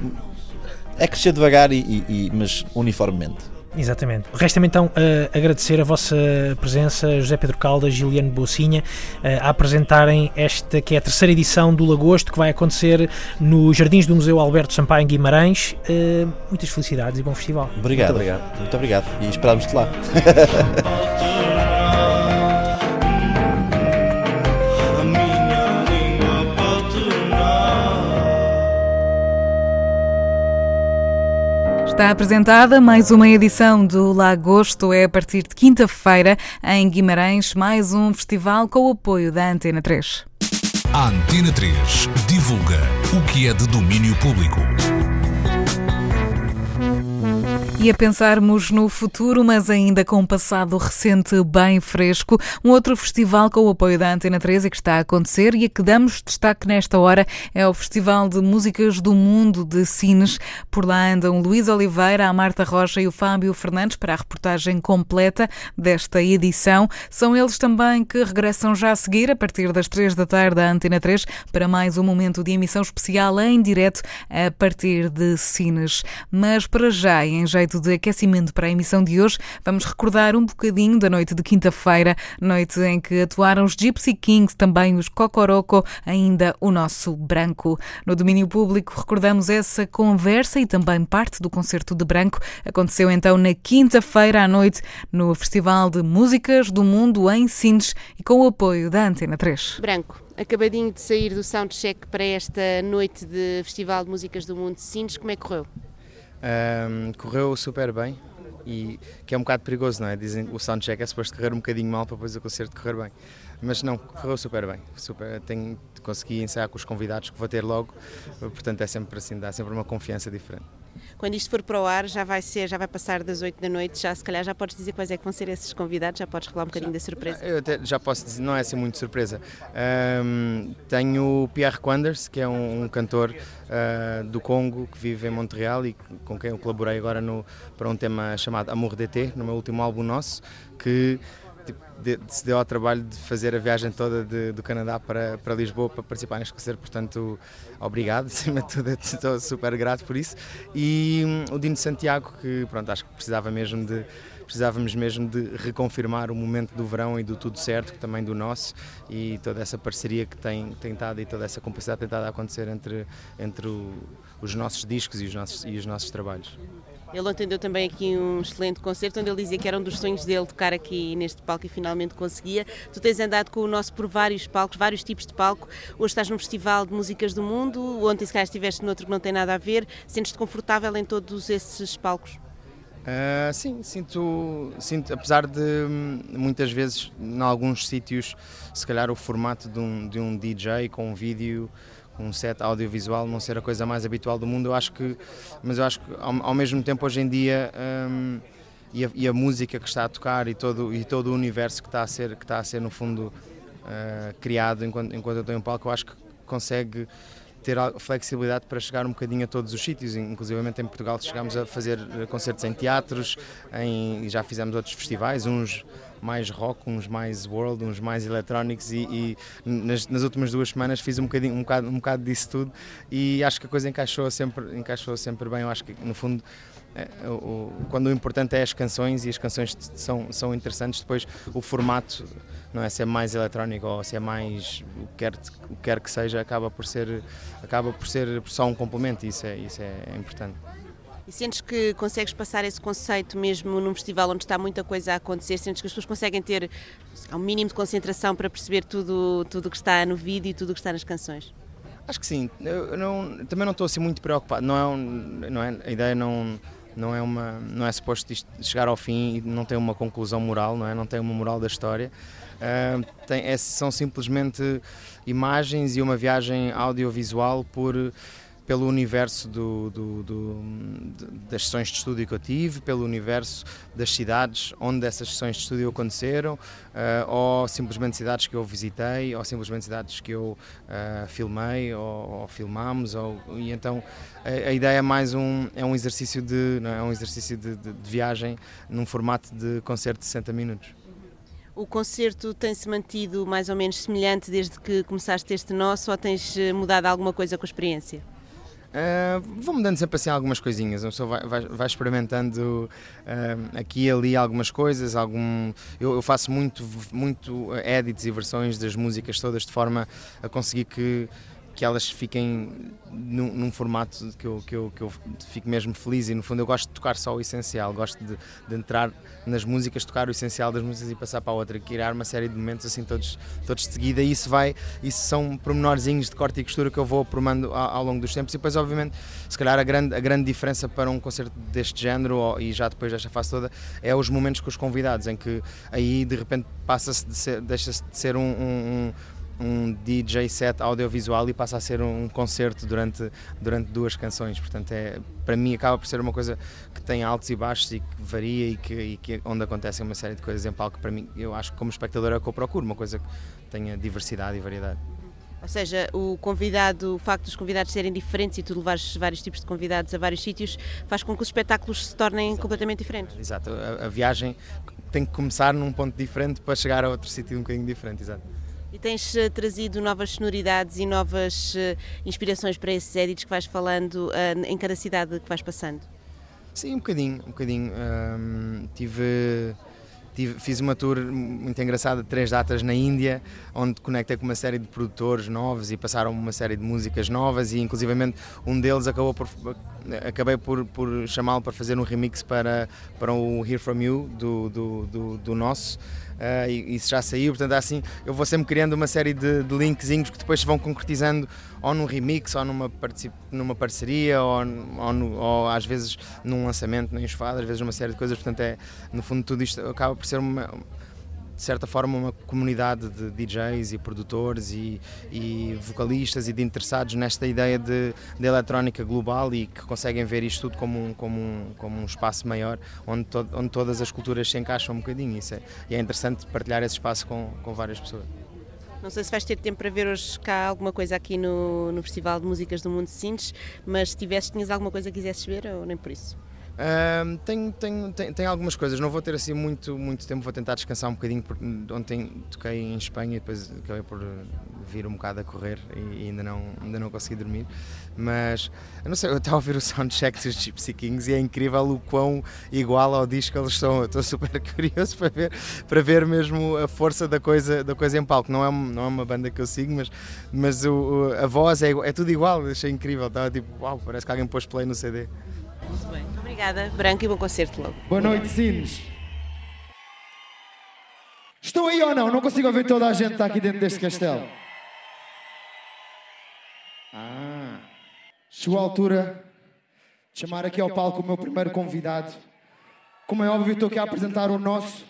É crescer devagar, e, e- e- mas uniformemente. Exatamente. Resta-me então eh, agradecer a vossa presença, José Pedro Caldas, Giliano Bocinha, eh, a apresentarem esta que é a terceira edição do Lagosto, que vai acontecer nos Jardins do Museu Alberto Sampaio em Guimarães. Eh, muitas felicidades e bom festival. Obrigado. Muito obrigado. Muito obrigado. E esperamos-te lá. Está apresentada mais uma edição do Lagosto. É a partir de quinta-feira em Guimarães, mais um festival com o apoio da Antena 3. A Antena 3 divulga o que é de domínio público. E a pensarmos no futuro, mas ainda com um passado recente bem fresco, um outro festival com o apoio da Antena 3 e que está a acontecer e a que damos destaque nesta hora é o Festival de Músicas do Mundo de Sines. Por lá andam Luís Oliveira, a Marta Rocha e o Fábio Fernandes para a reportagem completa desta edição. São eles também que regressam já a seguir, a partir das 3 da tarde, da Antena 3, para mais um momento de emissão especial em direto a partir de Sines. Mas para já, em jeito de aquecimento para a emissão de hoje, vamos recordar um bocadinho da noite de quinta-feira, noite em que atuaram os Gypsy Kings, também os Cocoroco, ainda o nosso Branco. No domínio público, recordamos essa conversa e também parte do concerto de Branco. Aconteceu então na quinta-feira à noite no Festival de Músicas do Mundo em Sines e com o apoio da Antena 3. Branco, acabadinho de sair do soundcheck para esta noite de Festival de Músicas do Mundo de Sines, como é que correu? Ahm, correu super bem e que é um bocado perigoso, não é? Dizem o soundcheck é suposto correr um bocadinho mal para depois o concerto correr bem. Mas não, correu super bem. Super, tenho, consegui ensaiar com os convidados que vou ter logo, portanto é sempre assim, dá sempre uma confiança diferente. Quando isto for para o ar, já vai ser, já vai passar das 8 da noite, já se calhar já podes dizer quais é que vão ser esses convidados, já podes revelar um bocadinho da surpresa. Eu até já posso dizer, não é assim muito surpresa. Ahm, tenho o Pierre Quanders, que é um, um cantor ah, do Congo que vive em Montreal e com quem eu colaborei agora no, para um tema chamado Amor DT, no meu último álbum nosso, que de- se deu ao trabalho de fazer a viagem toda de- do Canadá para, para Lisboa para participar neste concerto, portanto, obrigado, acima de tudo, estou super grato por isso. E hum, o Dino Santiago, que pronto, acho que precisava mesmo de precisávamos mesmo de reconfirmar o momento do verão e do tudo certo, também do nosso, e toda essa parceria que tem tentado e toda essa complicidade tentada a acontecer entre, entre o- os nossos discos e os nossos, e os nossos trabalhos. Ele ontem deu também aqui um excelente concerto onde ele dizia que era um dos sonhos dele tocar aqui neste palco e finalmente conseguia. Tu tens andado com o nosso por vários palcos, vários tipos de palco. Hoje estás num festival de músicas do mundo, ontem se calhar estiveste noutro que não tem nada a ver. Sentes-te confortável em todos esses palcos? Ah, sim, sinto, sinto, apesar de hum, muitas vezes, em alguns sítios, se calhar o formato de um, de um DJ com um vídeo, um set audiovisual não ser a coisa mais habitual do mundo, eu acho que, mas eu acho que ao, ao mesmo tempo hoje em dia hum, e, a, e a música que está a tocar e todo, e todo o universo que está a ser, que está a ser no fundo ah, criado enquanto, enquanto eu estou em palco, eu acho que consegue ter a flexibilidade para chegar um bocadinho a todos os sítios, inclusive em Portugal chegámos a fazer eh, concertos em teatros, em, já fizemos outros festivais, uns mais rock, uns mais world, uns mais eletrónicos e, e nas, nas últimas duas semanas fiz um bocadinho, um bocado, um bocado disso tudo e acho que a coisa encaixou sempre, encaixou sempre bem, eu acho que no fundo quando o importante é as canções e as canções são, são interessantes, depois o formato não é se é mais eletrónico ou se é mais o que quer, o que quer que seja, acaba por ser, acaba por ser só um complemento isso é, isso é importante. E sentes que consegues passar esse conceito mesmo num festival onde está muita coisa a acontecer? Sentes que as pessoas conseguem ter um mínimo de concentração para perceber tudo tudo o que está no vídeo e tudo o que está nas canções? Acho que sim. Eu, eu não, também não estou assim muito preocupado. Não é, um- não é a ideia não não é uma não é suposto isto chegar ao fim e não tem uma conclusão moral não é? Não tem uma moral da história. Ah, tem, é- são simplesmente imagens e uma viagem audiovisual por pelo universo do, do- do- das sessões de estúdio que eu tive, pelo universo das cidades onde essas sessões de estúdio aconteceram, ah, ou simplesmente cidades que eu visitei, ou simplesmente cidades que eu ah, filmei, ou, ou filmámos, ou, e então a, a ideia é mais um, é um exercício de, é? É um exercício de, de- de viagem num formato de concerto de 60 minutos. O concerto tem-se mantido mais ou menos semelhante desde que começaste este nosso ou tens eh, mudado alguma coisa com a experiência? Uh, vou mudando sempre assim algumas coisinhas, a pessoa vai, vai, vai experimentando uh, aqui e ali algumas coisas, algum, eu, eu faço muito, muito edits e versões das músicas todas de forma a conseguir que, que elas fiquem num, num formato que eu, que, eu, que eu fico mesmo feliz e no fundo eu gosto de tocar só o essencial, gosto de, de entrar nas músicas, tocar o essencial das músicas e passar para a outra, criar uma série de momentos assim todos, todos de seguida. E isso vai, isso são pormenorzinhos de corte e costura que eu vou aprumando ao, ao longo dos tempos. E depois obviamente se calhar a grande, a grande diferença para um concerto deste género ou- e já depois desta fase toda é os momentos com os convidados em que aí de repente passa-se de deixa-se de ser um, um- um- DJ set audiovisual e passa a ser um concerto durante, durante duas canções. Portanto, é, para mim acaba por ser uma coisa que tem altos e baixos e que varia e que, e que onde acontecem uma série de coisas em palco. Para mim, eu acho que como espectador é o que eu procuro, uma coisa que tenha diversidade e variedade. Ou seja, o convidado, o facto dos convidados serem diferentes e tu levares vários tipos de convidados a vários sítios faz com que os espetáculos se tornem completamente diferentes. Exato, a, a viagem tem que começar num ponto diferente para chegar a outro sítio um bocadinho diferente, exato. E tens eh, trazido novas sonoridades e novas eh, inspirações para esses edits que vais falando eh, em cada cidade que vais passando. Sim, um bocadinho, um bocadinho. Hum, tive, tive- fiz uma tour muito engraçada três datas na Índia, onde conectei com uma série de produtores novos e passaram uma série de músicas novas e inclusivamente um deles acabou por acabei por, por chamá-lo para fazer um remix para, para o Hear From You do, do, do, do nosso. Ah, e isso já saiu, portanto assim eu vou sempre criando uma série de, de linkzinhos que depois se vão concretizando ou num remix ou numa, numa parceria ou, ou, no- ou às vezes num lançamento, num enxofado, às vezes uma série de coisas, portanto é no fundo tudo isto acaba por ser uma de certa forma uma comunidade de DJs e produtores e, e vocalistas e de interessados nesta ideia de, de eletrónica global e que conseguem ver isto tudo como um, como um, como um espaço maior onde, to- onde todas as culturas se encaixam um bocadinho é, e é interessante partilhar esse espaço com, com várias pessoas. Não sei se vais ter tempo para ver hoje cá alguma coisa aqui no, no Festival de Músicas do Mundo de mas se tivesse, tinhas alguma coisa que quisesses ver ou nem por isso? Ahm, tenho, tenho, tenho, tenho algumas coisas, não vou ter assim muito, muito tempo, vou tentar descansar um bocadinho, porque ontem toquei em Espanha e depois acabei por eh, vir um bocado a correr e, ainda, não, ainda não consegui dormir. Mas eu não sei, eu estava a ouvir o soundcheck dos Gypsy Kings e é incrível o quão igual ao disco eles são. Eu estou super curioso para ver, para ver mesmo a força da coisa, da coisa em palco. Não é, um- não é uma banda que eu sigo, mas, mas o, a voz é, é tudo igual, achei incrível. Estava tipo, uau, parece que alguém pôs play no CD. Muito bem. Obrigada, Branco, e bom concerto logo. Boa noite, Sines. Estou aí ou não? Não consigo ouvir toda a gente que está aqui dentro deste castelo. Ah, chegou a altura de chamar aqui ao palco o meu primeiro convidado. Como é óbvio, estou aqui a apresentar o nosso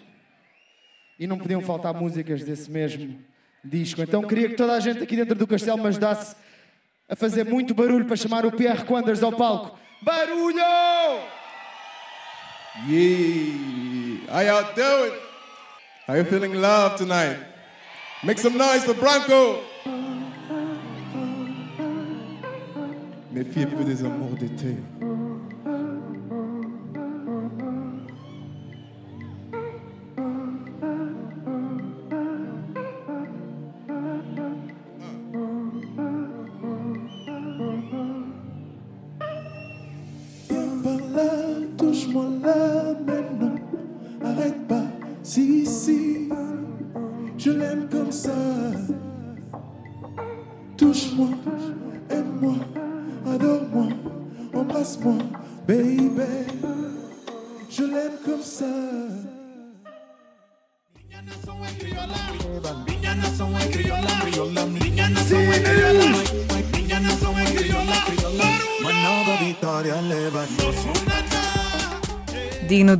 e não podiam faltar músicas desse mesmo disco. Então queria que toda a gente aqui dentro do castelo me ajudasse a fazer muito barulho para chamar o Pierre Quanders ao palco. Barulho! Yeah. How y'all doing? How you feeling love tonight? Make some noise for Branco. Méfiez-vous des amours d'été.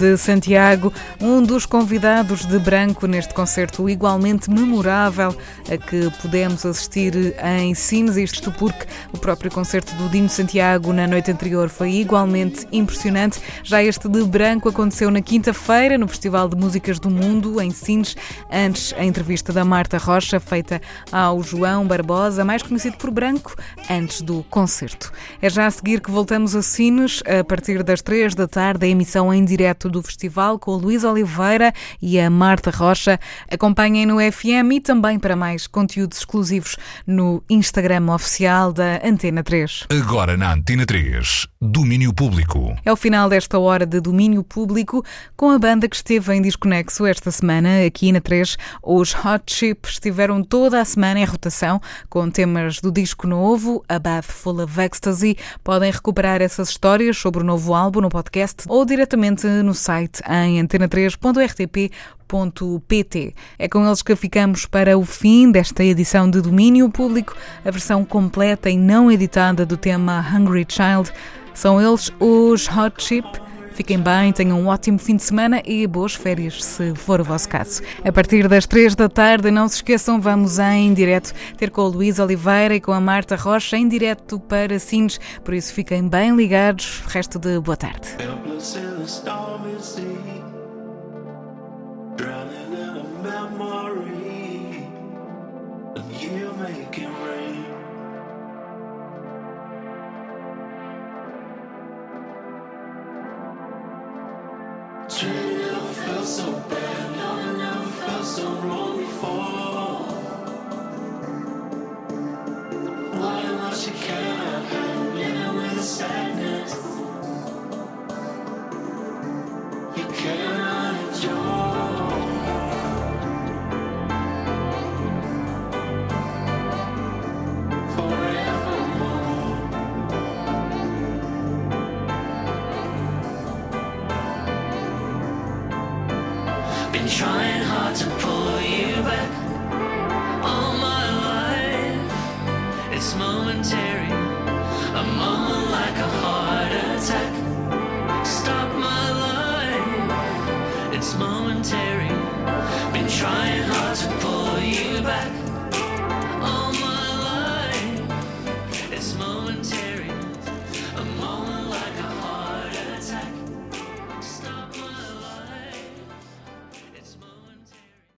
De Santiago, um dos convidados de branco neste concerto igualmente memorável a que pudemos assistir em Sines, isto porque o próprio concerto do Dino Santiago na noite anterior foi igualmente impressionante. Já este de branco aconteceu na quinta-feira no Festival de Músicas do Mundo em Sines, antes a entrevista da Marta Rocha feita ao João Barbosa, mais conhecido por Branco, antes do concerto. É já a seguir que voltamos a Sines a partir das três da tarde a emissão em direto do festival com o Luís Oliveira e a Marta Rocha. Acompanhem no FM e também para mais conteúdos exclusivos no Instagram oficial da Antena 3. Agora na Antena 3, domínio público. É o final desta hora de domínio público com a banda que esteve em Desconexo esta semana aqui na 3. Os Hot Chip estiveram toda a semana em rotação com temas do disco novo, A Bath Full of Ecstasy. Podem recuperar essas histórias sobre o novo álbum no podcast ou diretamente no site em antena3.rtp.pt. É com eles que ficamos para o fim desta edição de domínio público, a versão completa e não editada do tema Hungry Child. São eles os Hot Chip. Fiquem bem, tenham um ótimo fim de semana e boas férias, se for o vosso caso. A partir das três da tarde, não se esqueçam, vamos em direto ter com o Luís Oliveira e com a Marta Rocha em direto para Sines, por isso fiquem bem ligados. Resto de boa tarde. Sadness? You cannot endure.